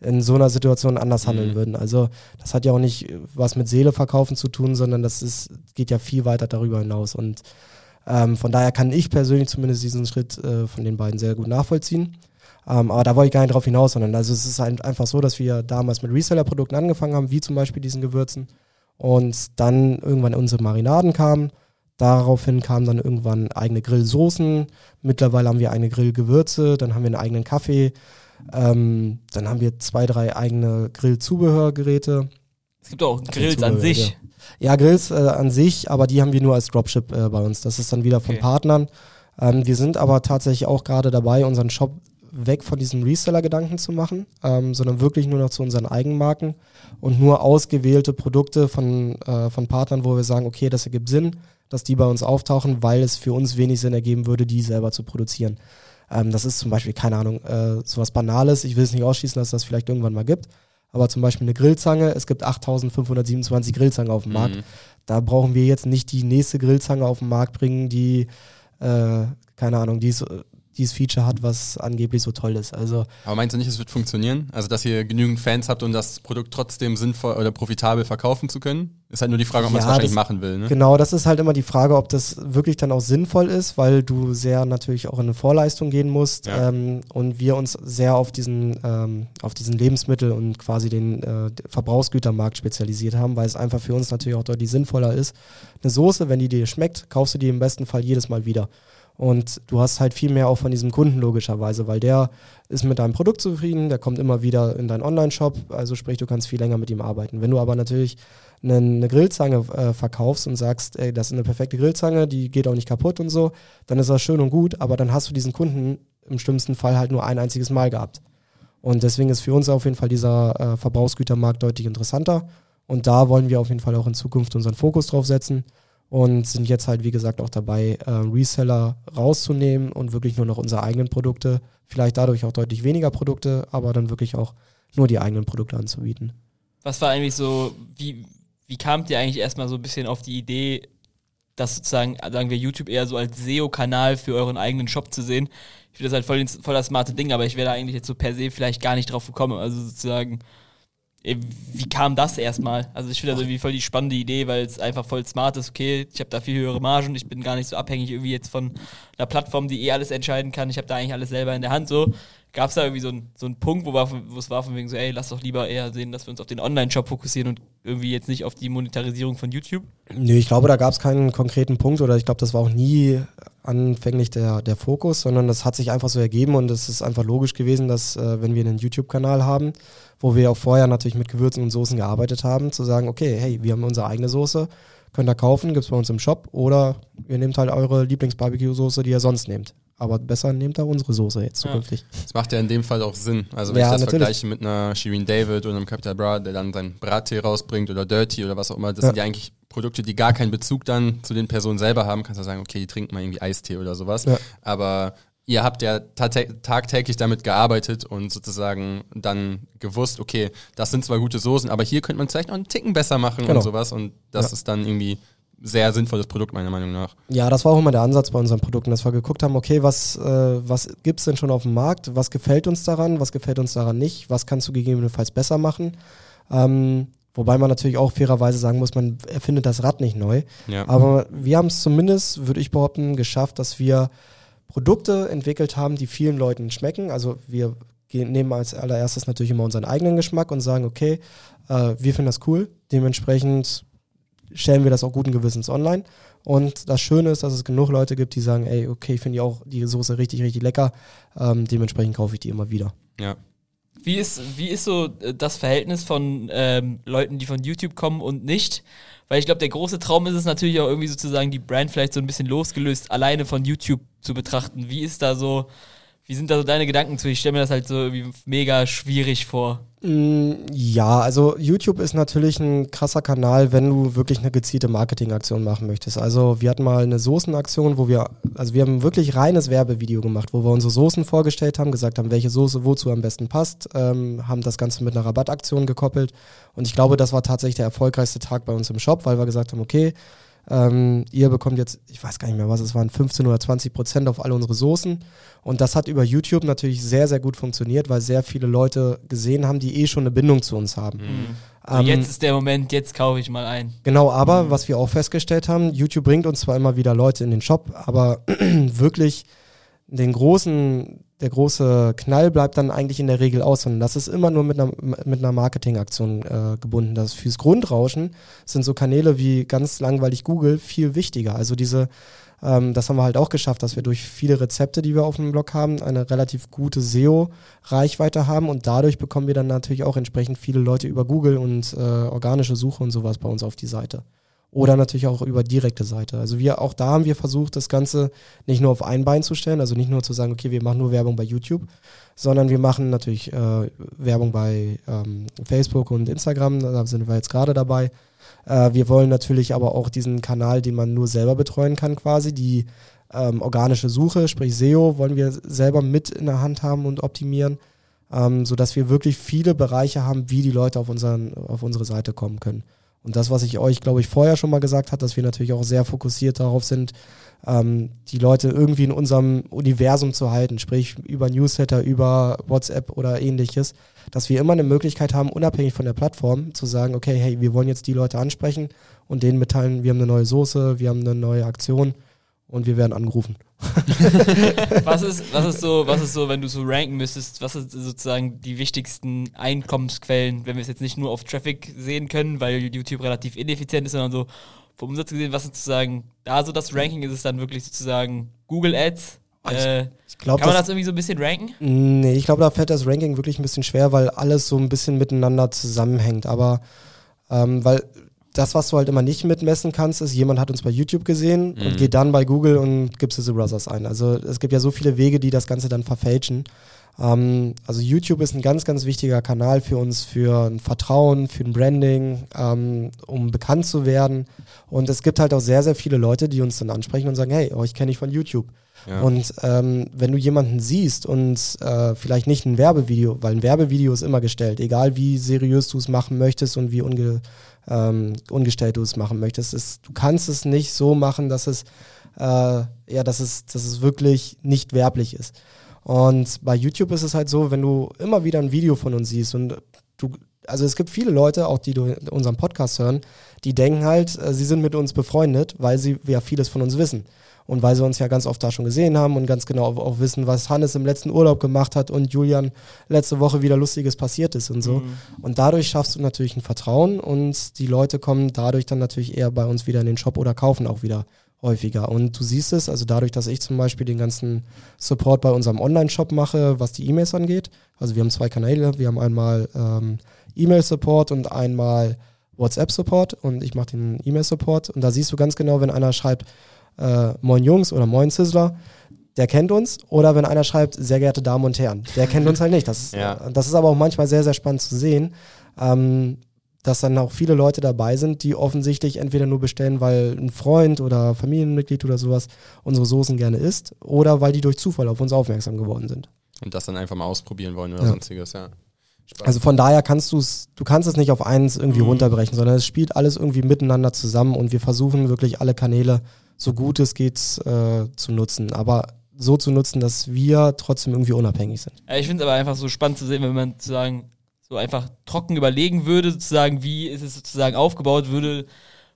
in so einer Situation anders handeln mhm. würden. Also das hat ja auch nicht was mit Seele verkaufen zu tun, sondern das ist, geht ja viel weiter darüber hinaus. Und ähm, von daher kann ich persönlich zumindest diesen Schritt äh, von den beiden sehr gut nachvollziehen. Ähm, aber da wollte ich gar nicht drauf hinaus, sondern also es ist halt einfach so, dass wir damals mit Reseller-Produkten angefangen haben, wie zum Beispiel diesen Gewürzen. Und dann irgendwann unsere Marinaden kamen. Daraufhin kamen dann irgendwann eigene Grillsoßen. Mittlerweile haben wir eigene Grillgewürze. Dann haben wir einen eigenen Kaffee. Ähm, dann haben wir zwei, drei eigene Grillzubehörgeräte. Es gibt auch Grills an sich. Ja. Grills äh, an sich, aber die haben wir nur als Dropship äh, bei uns. Das ist dann wieder von okay. Partnern. Ähm, wir sind aber tatsächlich auch gerade dabei, unseren Shop weg von diesem Reseller-Gedanken zu machen, ähm, sondern wirklich nur noch zu unseren Eigenmarken und nur ausgewählte Produkte von, äh, von Partnern, wo wir sagen, okay, das ergibt Sinn, dass die bei uns auftauchen, weil es für uns wenig Sinn ergeben würde, die selber zu produzieren. Ähm, das ist zum Beispiel, keine Ahnung, äh, sowas Banales. Ich will es nicht ausschließen, dass das vielleicht irgendwann mal gibt aber zum Beispiel eine Grillzange, es gibt 8527 Grillzangen auf dem mhm. Markt. Da brauchen wir jetzt nicht die nächste Grillzange auf den Markt bringen, die, äh, keine Ahnung, die ist dieses Feature hat, was angeblich so toll ist. Also Aber meinst du nicht, es wird funktionieren? Also, dass ihr genügend Fans habt, um das Produkt trotzdem sinnvoll oder profitabel verkaufen zu können? Ist halt nur die Frage, ob man es wahrscheinlich das, machen will. Ne? Genau, das ist halt immer die Frage, ob das wirklich dann auch sinnvoll ist, weil du sehr natürlich auch in eine Vorleistung gehen musst ja. ähm, und wir uns sehr auf diesen, ähm, auf diesen Lebensmittel und quasi den äh, Verbrauchsgütermarkt spezialisiert haben, weil es einfach für uns natürlich auch deutlich sinnvoller ist. Eine Soße, wenn die dir schmeckt, kaufst du die im besten Fall jedes Mal wieder. Und du hast halt viel mehr auch von diesem Kunden logischerweise, weil der ist mit deinem Produkt zufrieden, der kommt immer wieder in deinen Online-Shop, also sprich, du kannst viel länger mit ihm arbeiten. Wenn du aber natürlich eine, Grillzange äh, verkaufst und sagst, ey, das ist eine perfekte Grillzange, die geht auch nicht kaputt und so, dann ist das schön und gut, aber dann hast du diesen Kunden im schlimmsten Fall halt nur ein einziges Mal gehabt. Und deswegen ist für uns auf jeden Fall dieser äh, Verbrauchsgütermarkt deutlich interessanter. Und da wollen wir auf jeden Fall auch in Zukunft unseren Fokus drauf setzen und sind jetzt halt, wie gesagt, auch dabei, äh, Reseller rauszunehmen und wirklich nur noch unsere eigenen Produkte, vielleicht dadurch auch deutlich weniger Produkte, aber dann wirklich auch nur die eigenen Produkte anzubieten. Was war eigentlich so, wie, wie kamt ihr eigentlich erstmal so ein bisschen auf die Idee, das sozusagen, sagen wir, YouTube eher so als SEO-Kanal für euren eigenen Shop zu sehen. Ich finde das halt voll, voll das smarte Ding, aber ich wäre da eigentlich jetzt so per se vielleicht gar nicht drauf gekommen. Also sozusagen, wie kam das erstmal? Also ich finde das irgendwie voll die spannende Idee, weil es einfach voll smart ist. Okay, ich habe da viel höhere Margen, ich bin gar nicht so abhängig irgendwie jetzt von einer Plattform, die eh alles entscheiden kann. Ich habe da eigentlich alles selber in der Hand so. Gab es da irgendwie so einen so Punkt, wo, wo es war von wegen so, ey, lass doch lieber eher sehen, dass wir uns auf den Online-Shop fokussieren und irgendwie jetzt nicht auf die Monetarisierung von YouTube? Nee, ich glaube, da gab es keinen konkreten Punkt oder ich glaube, das war auch nie anfänglich der, der Fokus, sondern das hat sich einfach so ergeben und es ist einfach logisch gewesen, dass äh, wenn wir einen YouTube-Kanal haben, wo wir auch vorher natürlich mit Gewürzen und Soßen gearbeitet haben, zu sagen, okay, hey, wir haben unsere eigene Soße, könnt ihr kaufen, gibt es bei uns im Shop oder ihr nehmt halt eure Lieblings-Barbecue-Soße, die ihr sonst nehmt. Aber besser nehmt da unsere Soße jetzt zukünftig. Ja. Das macht ja in dem Fall auch Sinn. Also wenn ja, ich das natürlich. vergleiche mit einer Shirin David oder einem Capital Bra, der dann seinen Brattee rausbringt oder Dirty oder was auch immer, das ja. sind ja eigentlich Produkte, die gar keinen Bezug dann zu den Personen selber haben. Kannst du sagen, okay, die trinken mal irgendwie Eistee oder sowas. Ja. Aber ihr habt ja tagtäglich damit gearbeitet und sozusagen dann gewusst, okay, das sind zwar gute Soßen, aber hier könnte man vielleicht noch einen Ticken besser machen genau. und sowas. Und das ist dann irgendwie sehr sinnvolles Produkt, meiner Meinung nach. Ja, das war auch immer der Ansatz bei unseren Produkten, dass wir geguckt haben, okay, was, äh, was gibt es denn schon auf dem Markt? Was gefällt uns daran? Was gefällt uns daran nicht? Was kannst du gegebenenfalls besser machen? Ähm, wobei man natürlich auch fairerweise sagen muss, man erfindet das Rad nicht neu. Ja. Aber wir haben es zumindest, würde ich behaupten, geschafft, dass wir Produkte entwickelt haben, die vielen Leuten schmecken. Also wir nehmen als allererstes natürlich immer unseren eigenen Geschmack und sagen, okay, äh, wir finden das cool. Dementsprechend stellen wir das auch guten Gewissens online. Und das Schöne ist, dass es genug Leute gibt, die sagen, ey, okay, ich finde auch die Soße richtig, richtig lecker. Ähm, dementsprechend kaufe ich die immer wieder. Ja. Wie ist, wie ist so äh, das Verhältnis von ähm, Leuten, die von YouTube kommen und nicht? Weil ich glaube, der große Traum ist es natürlich auch irgendwie sozusagen die Brand vielleicht so ein bisschen losgelöst, alleine von YouTube zu betrachten. Wie ist da so, wie sind da so deine Gedanken zu? Ich stelle mir das halt so irgendwie mega schwierig vor. Mm, ja, also YouTube ist natürlich ein krasser Kanal, wenn du wirklich eine gezielte Marketingaktion machen möchtest. Also wir hatten mal eine Soßenaktion, wo wir, also wir haben wirklich reines Werbevideo gemacht, wo wir unsere Soßen vorgestellt haben, gesagt haben, welche Soße wozu am besten passt, ähm, haben das Ganze mit einer Rabattaktion gekoppelt. Und ich glaube, das war tatsächlich der erfolgreichste Tag bei uns im Shop, weil wir gesagt haben, okay, ähm, ihr bekommt jetzt, ich weiß gar nicht mehr was, es waren 15 oder 20 Prozent auf alle unsere Soßen. Und das hat über YouTube natürlich sehr, sehr gut funktioniert, weil sehr viele Leute gesehen haben, die eh schon eine Bindung zu uns haben. Mhm. Ähm, jetzt ist der Moment, jetzt kaufe ich mal ein. Genau, aber mhm. was wir auch festgestellt haben, YouTube bringt uns zwar immer wieder Leute in den Shop, aber wirklich den großen der große Knall bleibt dann eigentlich in der Regel aus, sondern das ist immer nur mit einer, mit einer Marketingaktion äh, gebunden. Das fürs Grundrauschen sind so Kanäle wie ganz langweilig Google viel wichtiger. Also diese, ähm, das haben wir halt auch geschafft, dass wir durch viele Rezepte, die wir auf dem Blog haben, eine relativ gute SEO-Reichweite haben und dadurch bekommen wir dann natürlich auch entsprechend viele Leute über Google und äh, organische Suche und sowas bei uns auf die Seite oder natürlich auch über direkte Seite. Also wir auch da haben wir versucht, das Ganze nicht nur auf ein Bein zu stellen, also nicht nur zu sagen, okay, wir machen nur Werbung bei YouTube, sondern wir machen natürlich äh, Werbung bei ähm, Facebook und Instagram, da sind wir jetzt gerade dabei. Äh, wir wollen natürlich aber auch diesen Kanal, den man nur selber betreuen kann, quasi die ähm, organische Suche, sprich SEO, wollen wir selber mit in der Hand haben und optimieren, ähm, sodass wir wirklich viele Bereiche haben, wie die Leute auf, unseren, auf unsere Seite kommen können. Und das, was ich euch, glaube ich, vorher schon mal gesagt habe, dass wir natürlich auch sehr fokussiert darauf sind, ähm, die Leute irgendwie in unserem Universum zu halten, sprich über Newsletter, über WhatsApp oder ähnliches, dass wir immer eine Möglichkeit haben, unabhängig von der Plattform, zu sagen, okay, hey, wir wollen jetzt die Leute ansprechen und denen mitteilen, wir haben eine neue Soße, wir haben eine neue Aktion und wir werden angerufen. was, ist, was, ist so, was ist so, wenn du so ranken müsstest, was sind sozusagen die wichtigsten Einkommensquellen, wenn wir es jetzt nicht nur auf Traffic sehen können, weil YouTube relativ ineffizient ist, sondern so vom Umsatz gesehen, was sozusagen da so das Ranking ist, es dann wirklich sozusagen Google Ads? Äh, ich glaub, kann man das, das, irgendwie so ein bisschen ranken? Nee, ich glaube, da fällt das Ranking wirklich ein bisschen schwer, weil alles so ein bisschen miteinander zusammenhängt. Aber ähm, weil das, was du halt immer nicht mitmessen kannst, ist, jemand hat uns bei YouTube gesehen mhm. und geht dann bei Google und gibt Sizzle Brothers ein. Also es gibt ja so viele Wege, die das Ganze dann verfälschen. Ähm, also YouTube ist ein ganz, ganz wichtiger Kanal für uns, für ein Vertrauen, für ein Branding, ähm, um bekannt zu werden. Und es gibt halt auch sehr, sehr viele Leute, die uns dann ansprechen und sagen, hey, euch kenne ich von YouTube. Ja. Und ähm, wenn du jemanden siehst und äh, vielleicht nicht ein Werbevideo, weil ein Werbevideo ist immer gestellt, egal wie seriös du es machen möchtest und wie unge, ähm, ungestellt du es machen möchtest, ist, du kannst es nicht so machen, dass es äh, ja, dass es, dass es wirklich nicht werblich ist. Und bei YouTube ist es halt so, wenn du immer wieder ein Video von uns siehst und du, also es gibt viele Leute, auch die unseren Podcast hören, die denken halt, äh, sie sind mit uns befreundet, weil sie ja vieles von uns wissen. Und weil sie uns ja ganz oft da schon gesehen haben und ganz genau auch wissen, was Hannes im letzten Urlaub gemacht hat und Julian letzte Woche wieder Lustiges passiert ist und so. Mhm. Und dadurch schaffst du natürlich ein Vertrauen und die Leute kommen dadurch dann natürlich eher bei uns wieder in den Shop oder kaufen auch wieder häufiger. Und du siehst es, also dadurch, dass ich zum Beispiel den ganzen Support bei unserem Online-Shop mache, was die E-Mails angeht. Also wir haben zwei Kanäle. Wir haben einmal ähm, E-Mail-Support und einmal WhatsApp-Support und ich mache den E-Mail-Support. Und da siehst du ganz genau, wenn einer schreibt, äh, Moin Jungs oder Moin Sizzler, der kennt uns. Oder wenn einer schreibt, sehr geehrte Damen und Herren, der kennt uns halt nicht. Das, ja. das ist aber auch manchmal sehr, sehr spannend zu sehen. Ähm, dass dann auch viele Leute dabei sind, die offensichtlich entweder nur bestellen, weil ein Freund oder Familienmitglied oder sowas unsere Soßen gerne isst oder weil die durch Zufall auf uns aufmerksam geworden sind. Und das dann einfach mal ausprobieren wollen oder ja. sonstiges, ja. Spaß. Also von daher kannst du es, du kannst es nicht auf eins irgendwie mhm. runterbrechen, sondern es spielt alles irgendwie miteinander zusammen und wir versuchen wirklich alle Kanäle so gut es geht äh, zu nutzen. Aber so zu nutzen, dass wir trotzdem irgendwie unabhängig sind. Ja, ich finde es aber einfach so spannend zu sehen, wenn man sozusagen so einfach trocken überlegen würde, sozusagen, wie ist es sozusagen aufgebaut, würde,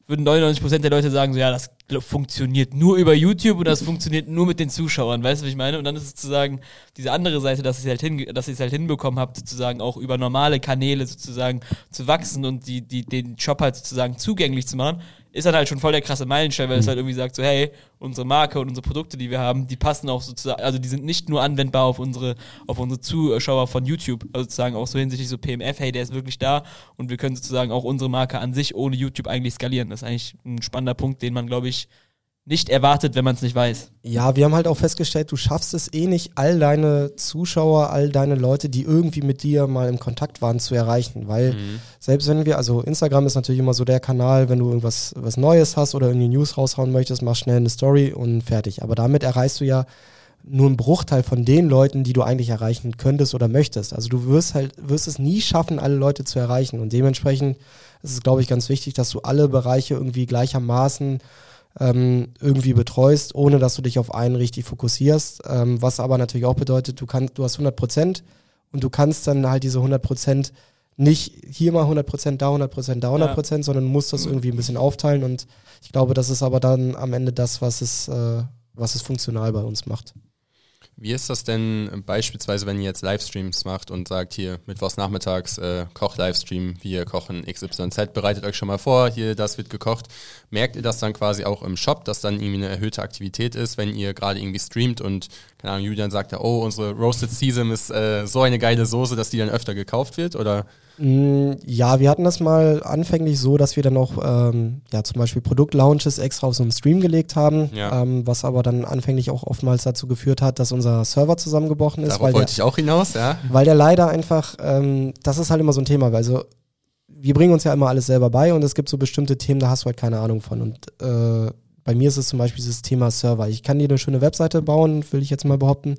würden 99% der Leute sagen, so ja, das funktioniert nur über YouTube und das funktioniert nur mit den Zuschauern, weißt du, was ich meine? Und dann ist es sozusagen diese andere Seite, dass ihr halt, hin, dass ihr es halt hinbekommen habt, sozusagen auch über normale Kanäle sozusagen zu wachsen und die, die, den Shop halt sozusagen zugänglich zu machen ist dann halt schon voll der krasse Meilenstein, weil mhm. es halt irgendwie sagt so, hey, unsere Marke und unsere Produkte, die wir haben, die passen auch sozusagen, also die sind nicht nur anwendbar auf unsere, auf unsere Zuschauer von YouTube, also sozusagen auch so hinsichtlich so PMF, hey, der ist wirklich da und wir können sozusagen auch unsere Marke an sich ohne YouTube eigentlich skalieren. Das ist eigentlich ein spannender Punkt, den man, glaube ich, nicht erwartet, wenn man es nicht weiß. Ja, wir haben halt auch festgestellt, du schaffst es eh nicht, all deine Zuschauer, all deine Leute, die irgendwie mit dir mal im Kontakt waren, zu erreichen. Weil mhm. selbst wenn wir, also Instagram ist natürlich immer so der Kanal, wenn du irgendwas was Neues hast oder irgendwie News raushauen möchtest, mach schnell eine Story und fertig. Aber damit erreichst du ja nur einen Bruchteil von den Leuten, die du eigentlich erreichen könntest oder möchtest. Also du wirst halt, wirst es nie schaffen, alle Leute zu erreichen. Und dementsprechend ist es, glaube ich, ganz wichtig, dass du alle Bereiche irgendwie gleichermaßen ähm, irgendwie betreust, ohne dass du dich auf einen richtig fokussierst. Ähm, was aber natürlich auch bedeutet, du, kannst, du hast 100 Prozent und du kannst dann halt diese 100 Prozent nicht hier mal 100 Prozent, da 100 Prozent, da 100 Prozent, ja. sondern musst das irgendwie ein bisschen aufteilen und ich glaube, das ist aber dann am Ende das, was es, äh, was es funktional bei uns macht. Wie ist das denn beispielsweise, wenn ihr jetzt Livestreams macht und sagt, hier mittwochs nachmittags äh, Koch-Livestream, wir kochen XYZ, bereitet euch schon mal vor, hier, das wird gekocht. Merkt ihr das dann quasi auch im Shop, dass dann irgendwie eine erhöhte Aktivität ist, wenn ihr gerade irgendwie streamt und, keine Ahnung, Julian sagt ja, oh, unsere Roasted Sesame ist äh, so eine geile Soße, dass die dann öfter gekauft wird, oder? Mm, ja, wir hatten das mal anfänglich so, dass wir dann noch ähm, ja, zum Beispiel Produktlaunches extra auf so einen Stream gelegt haben, ja. ähm, was aber dann anfänglich auch oftmals dazu geführt hat, dass unser Server zusammengebrochen ist. Darauf wollte der, ich auch hinaus, ja. Weil der leider einfach, ähm, das ist halt immer so ein Thema, also wir bringen uns ja immer alles selber bei und es gibt so bestimmte Themen, da hast du halt keine Ahnung von. Und äh, bei mir ist es zum Beispiel dieses Thema Server. Ich kann dir eine schöne Webseite bauen, will ich jetzt mal behaupten,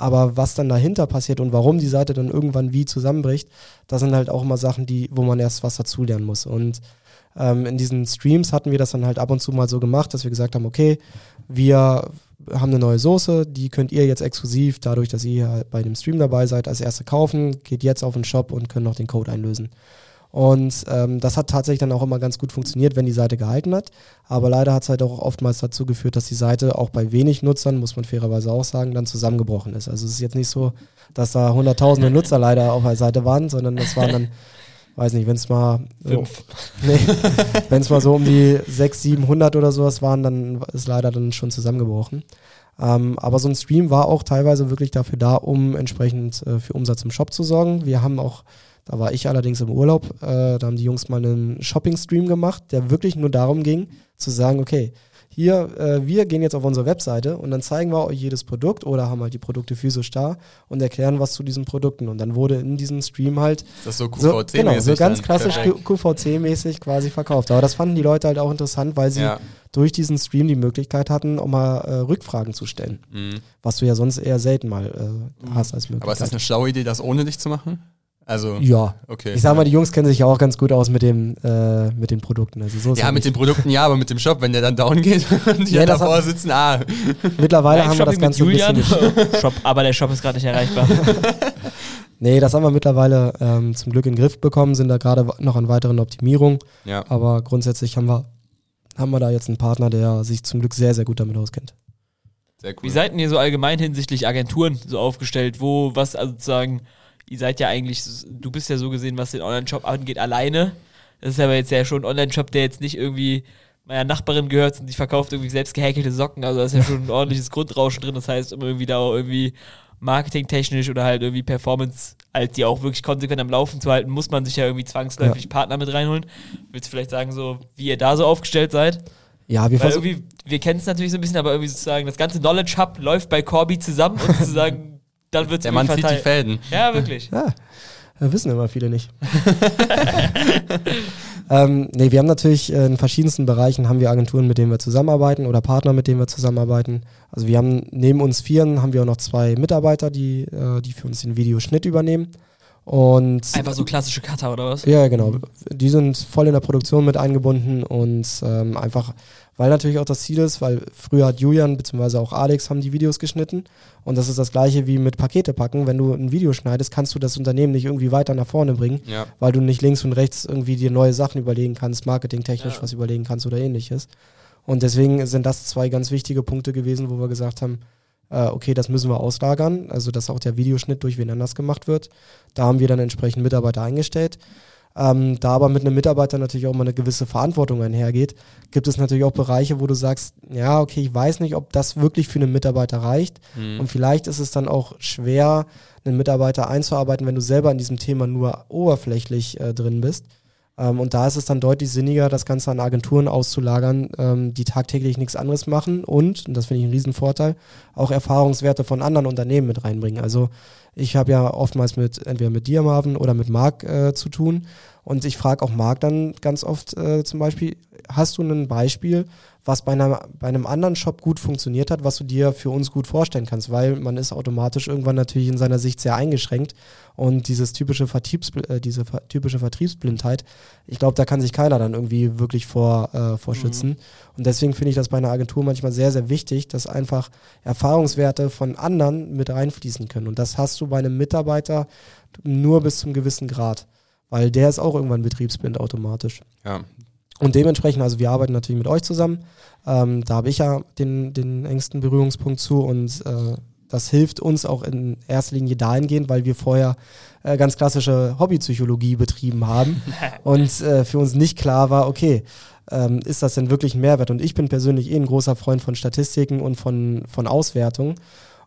aber was dann dahinter passiert und warum die Seite dann irgendwann wie zusammenbricht, das sind halt auch immer Sachen, die, wo man erst was dazulernen muss. Und ähm, in diesen Streams hatten wir das dann halt ab und zu mal so gemacht, dass wir gesagt haben, okay, wir haben eine neue Soße, die könnt ihr jetzt exklusiv, dadurch, dass ihr bei dem Stream dabei seid, als erste kaufen, geht jetzt auf den Shop und könnt noch den Code einlösen. Und ähm, das hat tatsächlich dann auch immer ganz gut funktioniert, wenn die Seite gehalten hat. Aber leider hat es halt auch oftmals dazu geführt, dass die Seite auch bei wenig Nutzern, muss man fairerweise auch sagen, dann zusammengebrochen ist. Also es ist jetzt nicht so, dass da hunderttausende Nutzer leider auf der Seite waren, sondern das waren dann, weiß nicht, wenn es mal, so, nee, wenn es mal so um die 600, 700 oder sowas waren, dann ist leider dann schon zusammengebrochen. Ähm, aber so ein Stream war auch teilweise wirklich dafür da, um entsprechend äh, für Umsatz im Shop zu sorgen. Wir haben auch da war ich allerdings im Urlaub. Äh, da haben die Jungs mal einen Shopping-Stream gemacht, der wirklich nur darum ging, zu sagen, okay, hier, äh, wir gehen jetzt auf unsere Webseite und dann zeigen wir euch jedes Produkt oder haben halt die Produkte physisch da und erklären was zu diesen Produkten. Und dann wurde in diesem Stream halt das so QVC-mäßig. So, genau, so ganz klassisch QVC-mäßig quasi verkauft. Aber das fanden die Leute halt auch interessant, weil sie ja. durch diesen Stream die Möglichkeit hatten, auch mal äh, Rückfragen zu stellen. Mhm. Was du ja sonst eher selten mal äh, mhm. hast als Möglichkeit. Aber ist das eine schlaue Idee, das ohne dich zu machen? Also, ja. Okay. Ich sag mal, die Jungs kennen sich ja auch ganz gut aus mit, dem, äh, mit den Produkten. Also so ja, mit den Produkten ja, aber mit dem Shop, wenn der dann down geht und die ja, davor sitzen, ah. Mittlerweile haben wir das Ganze Julian. ein bisschen Shop, aber der Shop ist gerade nicht erreichbar. nee, das haben wir mittlerweile ähm, zum Glück in den Griff bekommen, sind da gerade noch an weiteren Optimierungen. Ja. Aber grundsätzlich haben wir, haben wir da jetzt einen Partner, der sich zum Glück sehr, sehr gut damit auskennt. Sehr cool. Wie seid ihr so allgemein hinsichtlich Agenturen so aufgestellt? Wo, was also sozusagen ihr seid ja eigentlich, du bist ja so gesehen, was den Online-Shop angeht, alleine. Das ist aber jetzt ja schon ein Online-Shop, der jetzt nicht irgendwie meiner Nachbarin gehört und die verkauft irgendwie selbst gehäkelte Socken. Also da ist ja schon ein ordentliches Grundrauschen drin. Das heißt, um irgendwie da auch irgendwie marketingtechnisch oder halt irgendwie Performance, halt die auch wirklich konsequent am Laufen zu halten, muss man sich ja irgendwie zwangsläufig ja. Partner mit reinholen. Willst du vielleicht sagen, so wie ihr da so aufgestellt seid? Ja, wir versuchen. Wir kennen es natürlich so ein bisschen, aber irgendwie sozusagen das ganze Knowledge Hub läuft bei Corby zusammen und sozusagen dann wird es Der Mann zieht die Fäden. Ja, wirklich. Ja, wissen immer viele nicht. ähm, nee, wir haben natürlich äh, in verschiedensten Bereichen haben wir Agenturen, mit denen wir zusammenarbeiten oder Partner, mit denen wir zusammenarbeiten. Also wir haben neben uns Vieren haben wir auch noch zwei Mitarbeiter, die, äh, die für uns den Videoschnitt übernehmen. Und Einfach so klassische Cutter oder was? Ja, genau. Die sind voll in der Produktion mit eingebunden und ähm, einfach weil natürlich auch das Ziel ist, weil früher hat Julian bzw. auch Alex haben die Videos geschnitten und das ist das gleiche wie mit Pakete packen. Wenn du ein Video schneidest, kannst du das Unternehmen nicht irgendwie weiter nach vorne bringen, ja. weil du nicht links und rechts irgendwie dir neue Sachen überlegen kannst, marketingtechnisch ja. was überlegen kannst oder ähnliches. Und deswegen sind das zwei ganz wichtige Punkte gewesen, wo wir gesagt haben, äh, okay, das müssen wir auslagern, also dass auch der Videoschnitt durch wen anders gemacht wird. Da haben wir dann entsprechend Mitarbeiter eingestellt. Ähm, da aber mit einem Mitarbeiter natürlich auch mal eine gewisse Verantwortung einhergeht, gibt es natürlich auch Bereiche, wo du sagst, ja, okay, ich weiß nicht, ob das wirklich für einen Mitarbeiter reicht. Mhm. Und vielleicht ist es dann auch schwer, einen Mitarbeiter einzuarbeiten, wenn du selber in diesem Thema nur oberflächlich äh, drin bist. Ähm, und da ist es dann deutlich sinniger, das Ganze an Agenturen auszulagern, ähm, die tagtäglich nichts anderes machen und, und das finde ich einen Riesenvorteil, auch Erfahrungswerte von anderen Unternehmen mit reinbringen. Also ich habe ja oftmals mit entweder mit dir, Marvin, oder mit Marc äh, zu tun. Und ich frage auch Marc dann ganz oft äh, zum Beispiel, hast du ein Beispiel, was bei, einer, bei einem anderen Shop gut funktioniert hat, was du dir für uns gut vorstellen kannst, weil man ist automatisch irgendwann natürlich in seiner Sicht sehr eingeschränkt und dieses typische Vertriebs, äh, diese typische Vertriebsblindheit, ich glaube, da kann sich keiner dann irgendwie wirklich vor, äh, vorschützen. Mhm. Und deswegen finde ich das bei einer Agentur manchmal sehr, sehr wichtig, dass einfach Erfahrungswerte von anderen mit reinfließen können. Und das hast du bei einem Mitarbeiter nur bis zum gewissen Grad, weil der ist auch irgendwann betriebsblind automatisch. Ja, und dementsprechend, also wir arbeiten natürlich mit euch zusammen. Ähm, da habe ich ja den, den engsten Berührungspunkt zu und äh, das hilft uns auch in erster Linie dahingehend, weil wir vorher äh, ganz klassische Hobbypsychologie betrieben haben und äh, für uns nicht klar war, okay, ähm, ist das denn wirklich ein Mehrwert? Und ich bin persönlich eh ein großer Freund von Statistiken und von, von Auswertungen.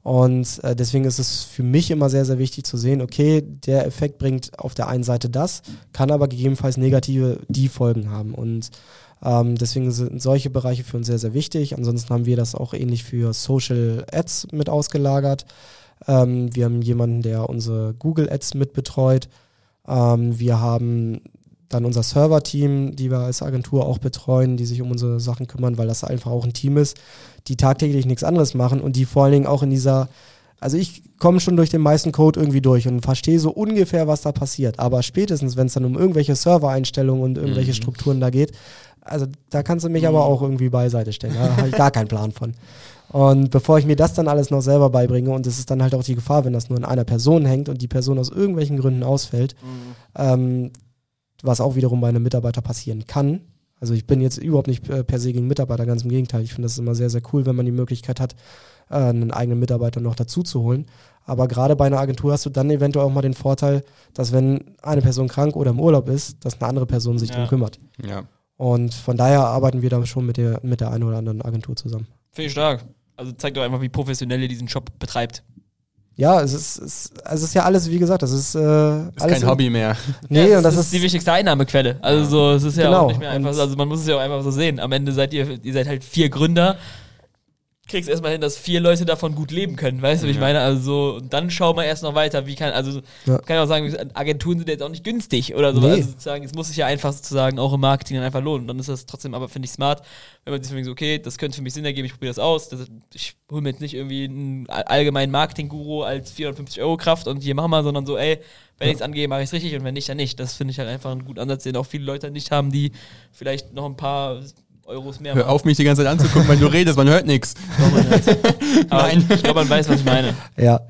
Und äh, deswegen ist es für mich immer sehr, sehr wichtig zu sehen, okay, der Effekt bringt auf der einen Seite das, kann aber gegebenenfalls negative die Folgen haben. Und ähm, deswegen sind solche Bereiche für uns sehr, sehr wichtig. Ansonsten haben wir das auch ähnlich für Social Ads mit ausgelagert. Ähm, wir haben jemanden, der unsere Google Ads mit betreut. Ähm, wir haben dann unser Server-Team, die wir als Agentur auch betreuen, die sich um unsere Sachen kümmern, weil das einfach auch ein Team ist, die tagtäglich nichts anderes machen und die vor allen Dingen auch in dieser, also ich komme schon durch den meisten Code irgendwie durch und verstehe so ungefähr, was da passiert. Aber spätestens, wenn es dann um irgendwelche Server-Einstellungen und irgendwelche mhm. Strukturen da geht, also da kannst du mich mhm. aber auch irgendwie beiseite stellen. Da habe ich gar keinen Plan von. Und bevor ich mir das dann alles noch selber beibringe, und es ist dann halt auch die Gefahr, wenn das nur in einer Person hängt und die Person aus irgendwelchen Gründen ausfällt, mhm. ähm, was auch wiederum bei einem Mitarbeiter passieren kann. Also ich bin jetzt überhaupt nicht äh, per se gegen Mitarbeiter, ganz im Gegenteil. Ich finde das immer sehr, sehr cool, wenn man die Möglichkeit hat, äh, einen eigenen Mitarbeiter noch dazu zu holen. Aber gerade bei einer Agentur hast du dann eventuell auch mal den Vorteil, dass wenn eine Person krank oder im Urlaub ist, dass eine andere Person sich ja. darum kümmert. Ja. Und von daher arbeiten wir da schon mit der, mit der einen oder anderen Agentur zusammen. Finde ich stark. Also zeigt doch einfach, wie professionell ihr diesen Job betreibt. Ja, es ist, es, es ist ja alles, wie gesagt, das ist, äh, ist alles kein Hobby mehr. Nee, ja, und das ist, ist, die wichtigste Einnahmequelle. Also so, es ist ja genau. auch nicht mehr einfach, also man muss es ja auch einfach so sehen. Am Ende seid ihr, ihr seid halt vier Gründer kriegst erstmal hin, dass vier Leute davon gut leben können, weißt du, wie ich meine? Also so, und dann schauen wir erst noch weiter, wie kann, also ja. kann ich auch sagen, Agenturen sind jetzt auch nicht günstig oder so. Nee. Also sozusagen, es muss sich ja einfach sozusagen auch im Marketing dann einfach lohnen. Und dann ist das trotzdem aber, finde ich, smart, wenn man sich denkt, okay, das könnte für mich Sinn ergeben, ich probiere das aus. Das, ich hole mir jetzt nicht irgendwie einen allgemeinen Marketing-Guru als 450 Euro Kraft und hier machen wir, sondern so, ey, wenn ich es angehe, mache ich es richtig und wenn nicht, dann nicht. Das finde ich halt einfach einen guten Ansatz, den auch viele Leute nicht haben, die vielleicht noch ein paar Euros mehr. Hör auf, mich die ganze Zeit anzugucken, wenn du redest, man hört nichts. Nein. Ich glaube, man weiß, was ich meine. Ja.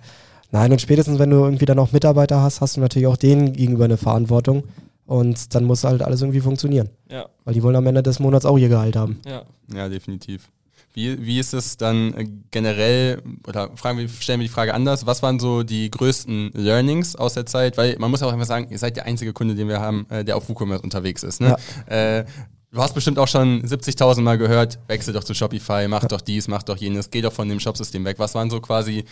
Nein, und spätestens, wenn du irgendwie dann auch Mitarbeiter hast, hast du natürlich auch denen gegenüber eine Verantwortung. Und dann muss halt alles irgendwie funktionieren. Ja. Weil die wollen am Ende des Monats auch ihr Gehalt haben. Ja, ja definitiv. Wie, wie ist es dann äh, generell, oder fragen wir, stellen wir die Frage anders, was waren so die größten Learnings aus der Zeit? Weil man muss auch einfach sagen, ihr seid der einzige Kunde, den wir haben, äh, der auf WooCommerce unterwegs ist. Ne? Ja. Äh, Du hast bestimmt auch schon 70.000 Mal gehört, wechsel doch zu Shopify, mach doch dies, mach doch jenes, geh doch von dem Shopsystem weg. Was waren so quasi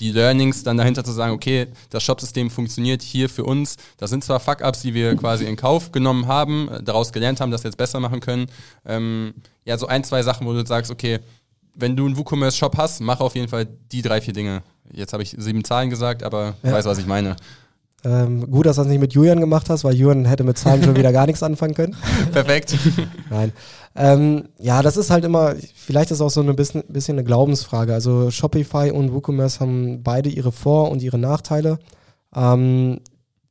die Learnings dann dahinter zu sagen, okay, das Shopsystem funktioniert hier für uns. Das sind zwar Fuck-Ups, die wir quasi in Kauf genommen haben, daraus gelernt haben, das jetzt besser machen können. Ähm, ja, so ein, zwei Sachen, wo du sagst, okay, wenn du einen WooCommerce-Shop hast, mach auf jeden Fall die drei, vier Dinge. Jetzt habe ich sieben Zahlen gesagt, aber ja. weiß, was ich meine. Ähm, gut, dass du das nicht mit Julian gemacht hast, weil Julian hätte mit Zahlen schon wieder gar nichts anfangen können. Perfekt. Nein. Ähm, ja, das ist halt immer, vielleicht ist auch so ein bisschen, bisschen eine Glaubensfrage. Also Shopify und WooCommerce haben beide ihre Vor- und ihre Nachteile. Ähm,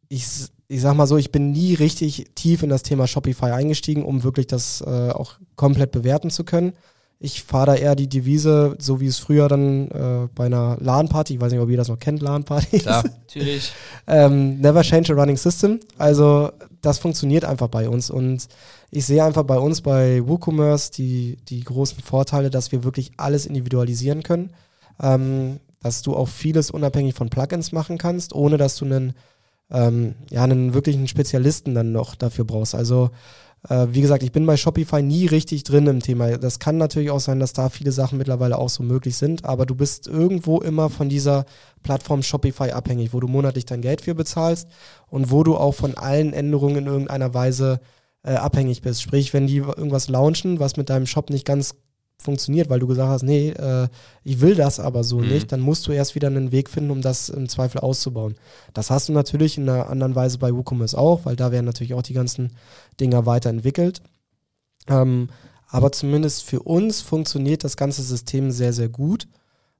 ich, ich sag mal so, ich bin nie richtig tief in das Thema Shopify eingestiegen, um wirklich das äh, auch komplett bewerten zu können. Ich fahre da eher die Devise, so wie es früher dann äh, bei einer LAN-Party, ich weiß nicht, ob ihr das noch kennt, LAN-Partys. Klar, natürlich. ähm, never change a running system. Also das funktioniert einfach bei uns. Und ich sehe einfach bei uns bei WooCommerce die, die großen Vorteile, dass wir wirklich alles individualisieren können. Ähm, dass du auch vieles unabhängig von Plugins machen kannst, ohne dass du einen, ähm, ja, einen wirklichen Spezialisten dann noch dafür brauchst. Also äh, wie gesagt, ich bin bei Shopify nie richtig drin im Thema. Das kann natürlich auch sein, dass da viele Sachen mittlerweile auch so möglich sind, aber du bist irgendwo immer von dieser Plattform Shopify abhängig, wo du monatlich dein Geld für bezahlst und wo du auch von allen Änderungen in irgendeiner Weise äh, abhängig bist. Sprich, wenn die irgendwas launchen, was mit deinem Shop nicht ganz funktioniert, weil du gesagt hast, nee, äh, ich will das aber so mhm. nicht, dann musst du erst wieder einen Weg finden, um das im Zweifel auszubauen. Das hast du natürlich in einer anderen Weise bei WooCommerce auch, weil da werden natürlich auch die ganzen Dinger weiterentwickelt. Ähm, aber zumindest für uns funktioniert das ganze System sehr, sehr gut.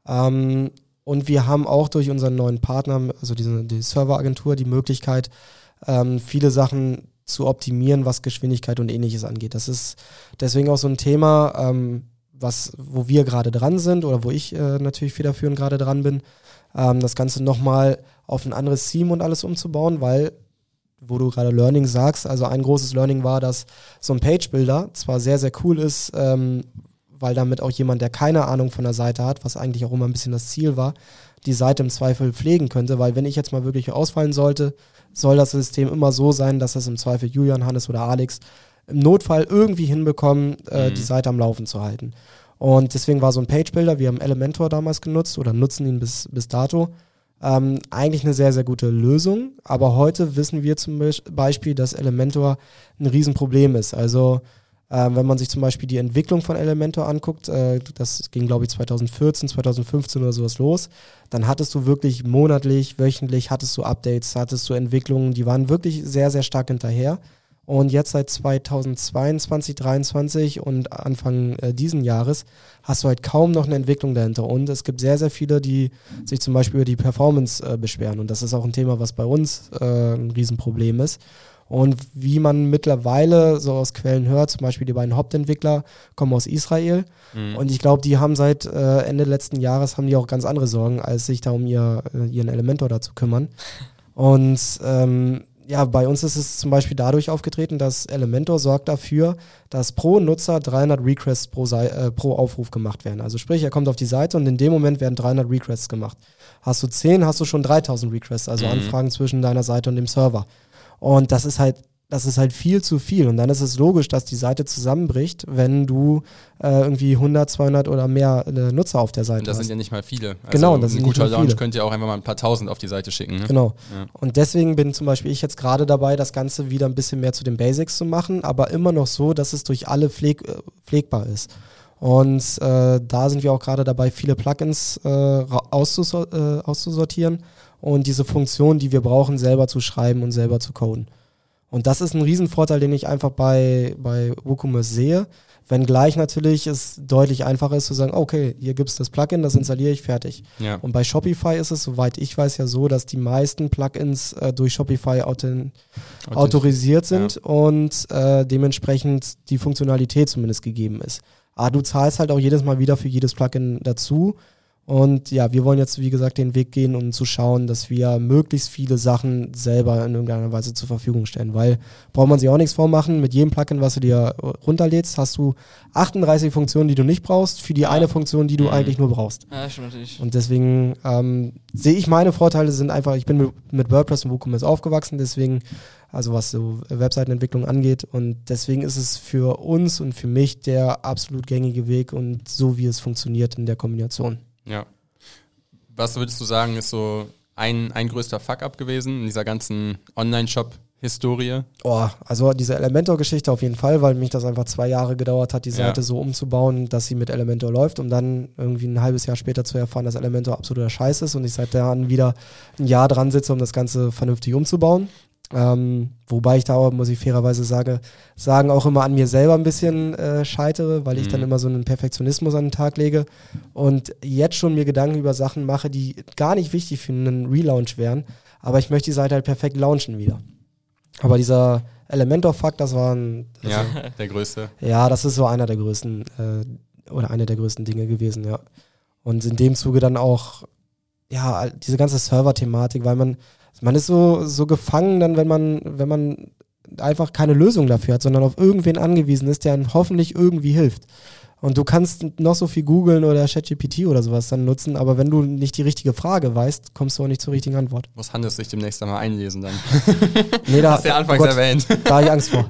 Ähm, und wir haben auch durch unseren neuen Partner, also diese, die Serveragentur, die Möglichkeit, ähm, viele Sachen zu optimieren, was Geschwindigkeit und ähnliches angeht. Das ist deswegen auch so ein Thema, ähm, was, wo wir gerade dran sind oder wo ich äh, natürlich federführend gerade dran bin, ähm, das Ganze nochmal auf ein anderes Theme und alles umzubauen, weil, wo du gerade Learning sagst, also ein großes Learning war, dass so ein Page-Builder zwar sehr, sehr cool ist, ähm, weil damit auch jemand, der keine Ahnung von der Seite hat, was eigentlich auch immer ein bisschen das Ziel war, die Seite im Zweifel pflegen könnte, weil wenn ich jetzt mal wirklich ausfallen sollte, soll das System immer so sein, dass das im Zweifel Julian, Hannes oder Alex im Notfall irgendwie hinbekommen, äh, mhm. die Seite am Laufen zu halten. Und deswegen war so ein Page-Builder, wir haben Elementor damals genutzt oder nutzen ihn bis, bis dato, ähm, eigentlich eine sehr, sehr gute Lösung. Aber heute wissen wir zum Beispiel, dass Elementor ein Riesenproblem ist. Also äh, wenn man sich zum Beispiel die Entwicklung von Elementor anguckt, äh, das ging glaube ich 2014, 2015 oder sowas los, dann hattest du wirklich monatlich, wöchentlich, hattest du Updates, hattest du Entwicklungen, die waren wirklich sehr, sehr stark hinterher. Und jetzt seit 2022, 2023 und Anfang äh, diesen Jahres hast du halt kaum noch eine Entwicklung dahinter. Und es gibt sehr, sehr viele, die sich zum Beispiel über die Performance äh, beschweren. Und das ist auch ein Thema, was bei uns äh, ein Riesenproblem ist. Und wie man mittlerweile so aus Quellen hört, zum Beispiel die beiden Hauptentwickler kommen aus Israel. Mhm. Und ich glaube, die haben seit äh, Ende letzten Jahres haben die auch ganz andere Sorgen, als sich da um ihr, äh, ihren Elementor da zu kümmern. Und ähm, ja, bei uns ist es zum Beispiel dadurch aufgetreten, dass Elementor sorgt dafür, dass pro Nutzer 300 Requests pro, äh, pro Aufruf gemacht werden. Also sprich, er kommt auf die Seite und in dem Moment werden 300 Requests gemacht. Hast du 10, hast du schon 3000 Requests, also mhm. Anfragen zwischen deiner Seite und dem Server. Und das ist halt das ist halt viel zu viel. Und dann ist es logisch, dass die Seite zusammenbricht, wenn du äh, irgendwie 100, 200 oder mehr äh, Nutzer auf der Seite und das hast. sind ja nicht mal viele. Also Genau, das ein sind guter nicht mal Launch viele. könnt ihr auch einfach mal ein paar tausend auf die Seite schicken. Ne? Genau. Ja. Und deswegen bin zum Beispiel ich jetzt gerade dabei, das Ganze wieder ein bisschen mehr zu den Basics zu machen, aber immer noch so, dass es durch alle pfleg, äh, pflegbar ist. Und äh, da sind wir auch gerade dabei, viele Plugins äh, auszusor äh, auszusortieren und diese Funktion, die wir brauchen, selber zu schreiben und selber zu coden. Und das ist ein Riesenvorteil, den ich einfach bei, bei WooCommerce sehe. Wenngleich natürlich es deutlich einfacher ist zu sagen, okay, hier gibt es das Plugin, das installiere ich, fertig. Ja. Und bei Shopify ist es, soweit ich weiß, ja so, dass die meisten Plugins äh, durch Shopify auten autorisiert sind und äh, dementsprechend die Funktionalität zumindest gegeben ist. Aber du zahlst halt auch jedes Mal wieder für jedes Plugin dazu. Und ja, wir wollen jetzt, wie gesagt, den Weg gehen, um zu schauen, dass wir möglichst viele Sachen selber in irgendeiner Weise zur Verfügung stellen. Weil braucht man sich auch nichts vormachen. Mit jedem Plugin, was du dir runterlädst, hast du 38 Funktionen, die du nicht brauchst, für die Ja. eine Funktion, die du Mhm. eigentlich nur brauchst. Ja, stimmt natürlich. Und deswegen ähm, sehe ich meine Vorteile sind einfach, ich bin mit, mit WordPress und WooCommerce aufgewachsen, deswegen, also was so Webseitenentwicklung angeht. Und deswegen ist es für uns und für mich der absolut gängige Weg und so wie es funktioniert in der Kombination. Ja. Was würdest du sagen, ist so ein, ein größter Fuck-up gewesen in dieser ganzen Online-Shop-Historie? Oh, also diese Elementor-Geschichte auf jeden Fall, weil mich das einfach zwei Jahre gedauert hat, die Ja. Seite so umzubauen, dass sie mit Elementor läuft, um dann irgendwie ein halbes Jahr später zu erfahren, dass Elementor absoluter Scheiß ist und ich seit dann wieder ein Jahr dran sitze, um das Ganze vernünftig umzubauen. Ähm, wobei ich da auch, muss ich fairerweise sage, sagen, auch immer an mir selber ein bisschen äh, scheitere, weil ich Mhm. dann immer so einen Perfektionismus an den Tag lege und jetzt schon mir Gedanken über Sachen mache, die gar nicht wichtig für einen Relaunch wären, aber ich möchte die Seite halt perfekt launchen wieder. Aber dieser Elementor-Fuck, das war ein, also, Ja, der größte. ja, das ist so einer der größten äh, oder eine der größten Dinge gewesen, ja. Und in dem Zuge dann auch, ja, diese ganze Server-Thematik, weil man, man ist so, so gefangen dann, wenn man, wenn man einfach keine Lösung dafür hat, sondern auf irgendwen angewiesen ist, der einem hoffentlich irgendwie hilft. Und du kannst noch so viel googeln oder ChatGPT oder sowas dann nutzen, aber wenn du nicht die richtige Frage weißt, kommst du auch nicht zur richtigen Antwort. Muss Hannes sich demnächst einmal einlesen dann. Nee, da, Hast du ja anfangs oh Gott, erwähnt. da habe ich Angst vor.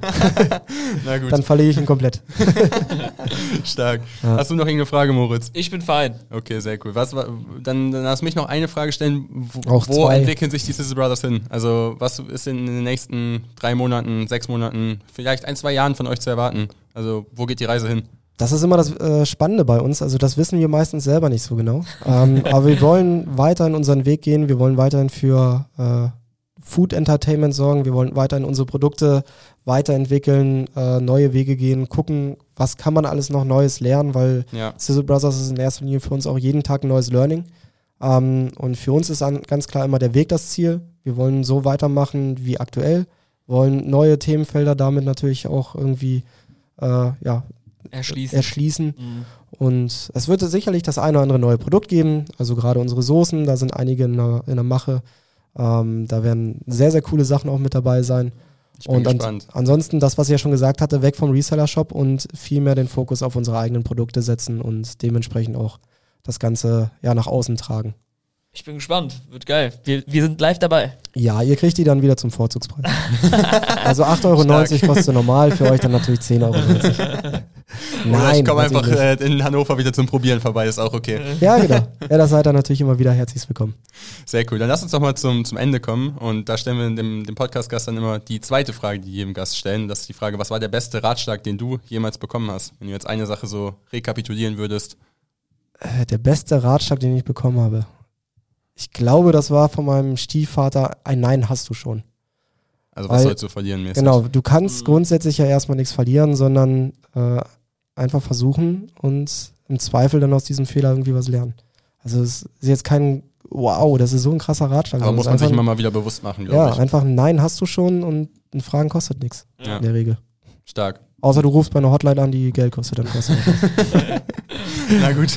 Na gut, Dann verliere ich ihn komplett. stark. Ja. Hast du noch irgendeine Frage, Moritz? Ich bin fein. Okay, sehr cool. Was, war- dann, dann lass mich noch eine Frage stellen. Wo, Auch wo zwei. entwickeln sich die Sister Brothers hin? Also, was ist in den nächsten drei Monaten, sechs Monaten, vielleicht ein, zwei Jahren von euch zu erwarten? Also, wo geht die Reise hin? Das ist immer das äh, Spannende bei uns. Also das wissen wir meistens selber nicht so genau. ähm, aber wir wollen weiterhin unseren Weg gehen. Wir wollen weiterhin für äh, Food Entertainment sorgen. Wir wollen weiterhin unsere Produkte weiterentwickeln, äh, neue Wege gehen, gucken, was kann man alles noch Neues lernen, weil Ja, Sizzle Brothers ist in erster Linie für uns auch jeden Tag ein neues Learning. Ähm, und für uns ist an, ganz klar immer der Weg das Ziel. Wir wollen so weitermachen wie aktuell, wollen neue Themenfelder damit natürlich auch irgendwie äh, ja, Erschließen. erschließen. Mhm. Und es wird sicherlich das eine oder andere neue Produkt geben. Also gerade unsere Soßen, da sind einige in der, in der Mache. Ähm, da werden sehr, sehr coole Sachen auch mit dabei sein. ich bin und an, gespannt. ansonsten das, was ich ja schon gesagt hatte, weg vom Reseller-Shop und viel mehr den Fokus auf unsere eigenen Produkte setzen und dementsprechend auch das Ganze ja nach außen tragen. Ich bin gespannt. Wird geil. Wir, wir sind live dabei. Ja, ihr kriegt die dann wieder zum Vorzugspreis. also 8,90 Euro kostet normal, für euch dann natürlich 10,90 Euro. Oder Nein, ich komme einfach äh, in Hannover wieder zum Probieren vorbei, ist auch okay. Ja, genau. Ja, da seid ihr natürlich immer wieder herzlich willkommen. Sehr cool. Dann lass uns doch mal zum, zum Ende kommen. Und da stellen wir dem, dem Podcast-Gast dann immer die zweite Frage, die jedem Gast stellen. Das ist die Frage, was war der beste Ratschlag, den du jemals bekommen hast? Wenn du jetzt eine Sache so rekapitulieren würdest. Äh, der beste Ratschlag, den ich bekommen habe. Ich glaube, das war von meinem Stiefvater, ein Nein hast du schon. Also was Weil- sollst du verlieren mäßig? Genau, du kannst Mhm. grundsätzlich ja erstmal nichts verlieren, sondern äh, einfach versuchen und im Zweifel dann aus diesem Fehler irgendwie was lernen. Also es ist jetzt kein Wow, das ist so ein krasser Ratschlag. Aber muss man ist sich einfach, immer mal wieder bewusst machen, glaube Ja, ich. einfach ein Nein hast du schon und ein Fragen kostet nichts Ja. in der Regel. Stark. Außer du rufst bei einer Hotline an, die Geld kostet, dann kostet. Na gut.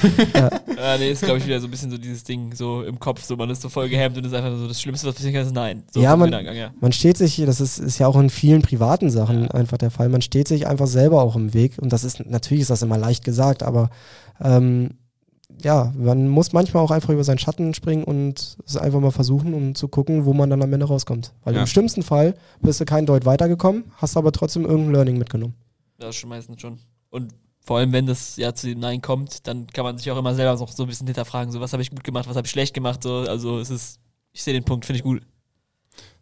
Ja, nee, ist, glaube ich, wieder so ein bisschen so dieses Ding so im Kopf. So, man ist so voll gehemmt und ist einfach so das Schlimmste, was passieren kann, ist Nein. So Ja, man- Gedankengang, ja. Man steht sich, das ist, ist ja auch in vielen privaten Sachen einfach der Fall, man steht sich einfach selber auch im Weg und das ist, natürlich ist das immer leicht gesagt, aber ähm, ja, man muss manchmal auch einfach über seinen Schatten springen und es einfach mal versuchen, um zu gucken, wo man dann am Ende rauskommt. Weil Ja. im schlimmsten Fall bist du kein Deut weitergekommen, hast aber trotzdem irgendein Learning mitgenommen. Das ist schon meistens schon. Und vor allem, wenn das ja zu dem Nein kommt, dann kann man sich auch immer selber noch so ein bisschen hinterfragen, so was habe ich gut gemacht, was habe ich schlecht gemacht, so. Also es ist, ich sehe den Punkt, finde ich gut.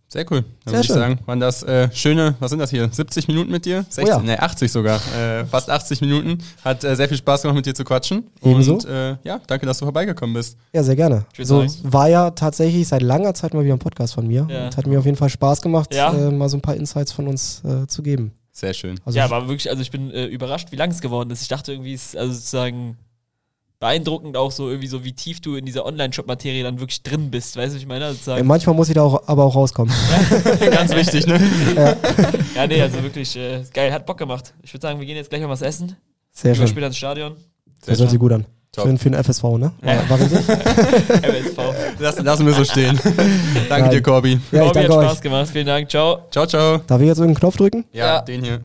Sehr cool. Dann Sehr würde ich schön. sagen, waren das äh, schöne, was sind das hier? 70 Minuten mit dir? 60, ja. nee, 80 sogar. Äh, fast 80 Minuten. Hat äh, sehr viel Spaß gemacht, mit dir zu quatschen. Ebenso. Und äh, ja, danke, dass du vorbeigekommen bist. Ja, sehr gerne. Ich So war ja tatsächlich seit langer Zeit mal wieder ein Podcast von mir. Ja. Und hat mir auf jeden Fall Spaß gemacht, Ja. äh, mal so ein paar Insights von uns äh, zu geben. Sehr schön. Also ja, aber wirklich, also ich bin äh, überrascht, wie lang es geworden ist. Ich dachte irgendwie, es ist also sozusagen beeindruckend auch so irgendwie so, wie tief du in dieser Online-Shop-Materie dann wirklich drin bist. Weißt du, was ich meine? Also sozusagen, manchmal muss ich da auch, aber auch rauskommen. Ganz wichtig, ne? ja, nee, also wirklich äh, geil, hat Bock gemacht. Ich würde sagen, wir gehen jetzt gleich mal was essen. Sehr Gehen wir schön. später ins Stadion. Das hört sich gut an. Top. Schön für den FSV, ne? Ja. War richtig? MSV. Das lassen wir so stehen. danke Nein. dir, Corby. Ja, ich Corby hat euch. Spaß gemacht. Vielen Dank. Ciao. Ciao, ciao. Darf ich jetzt irgendeinen Knopf drücken? Ja, Ja. den hier.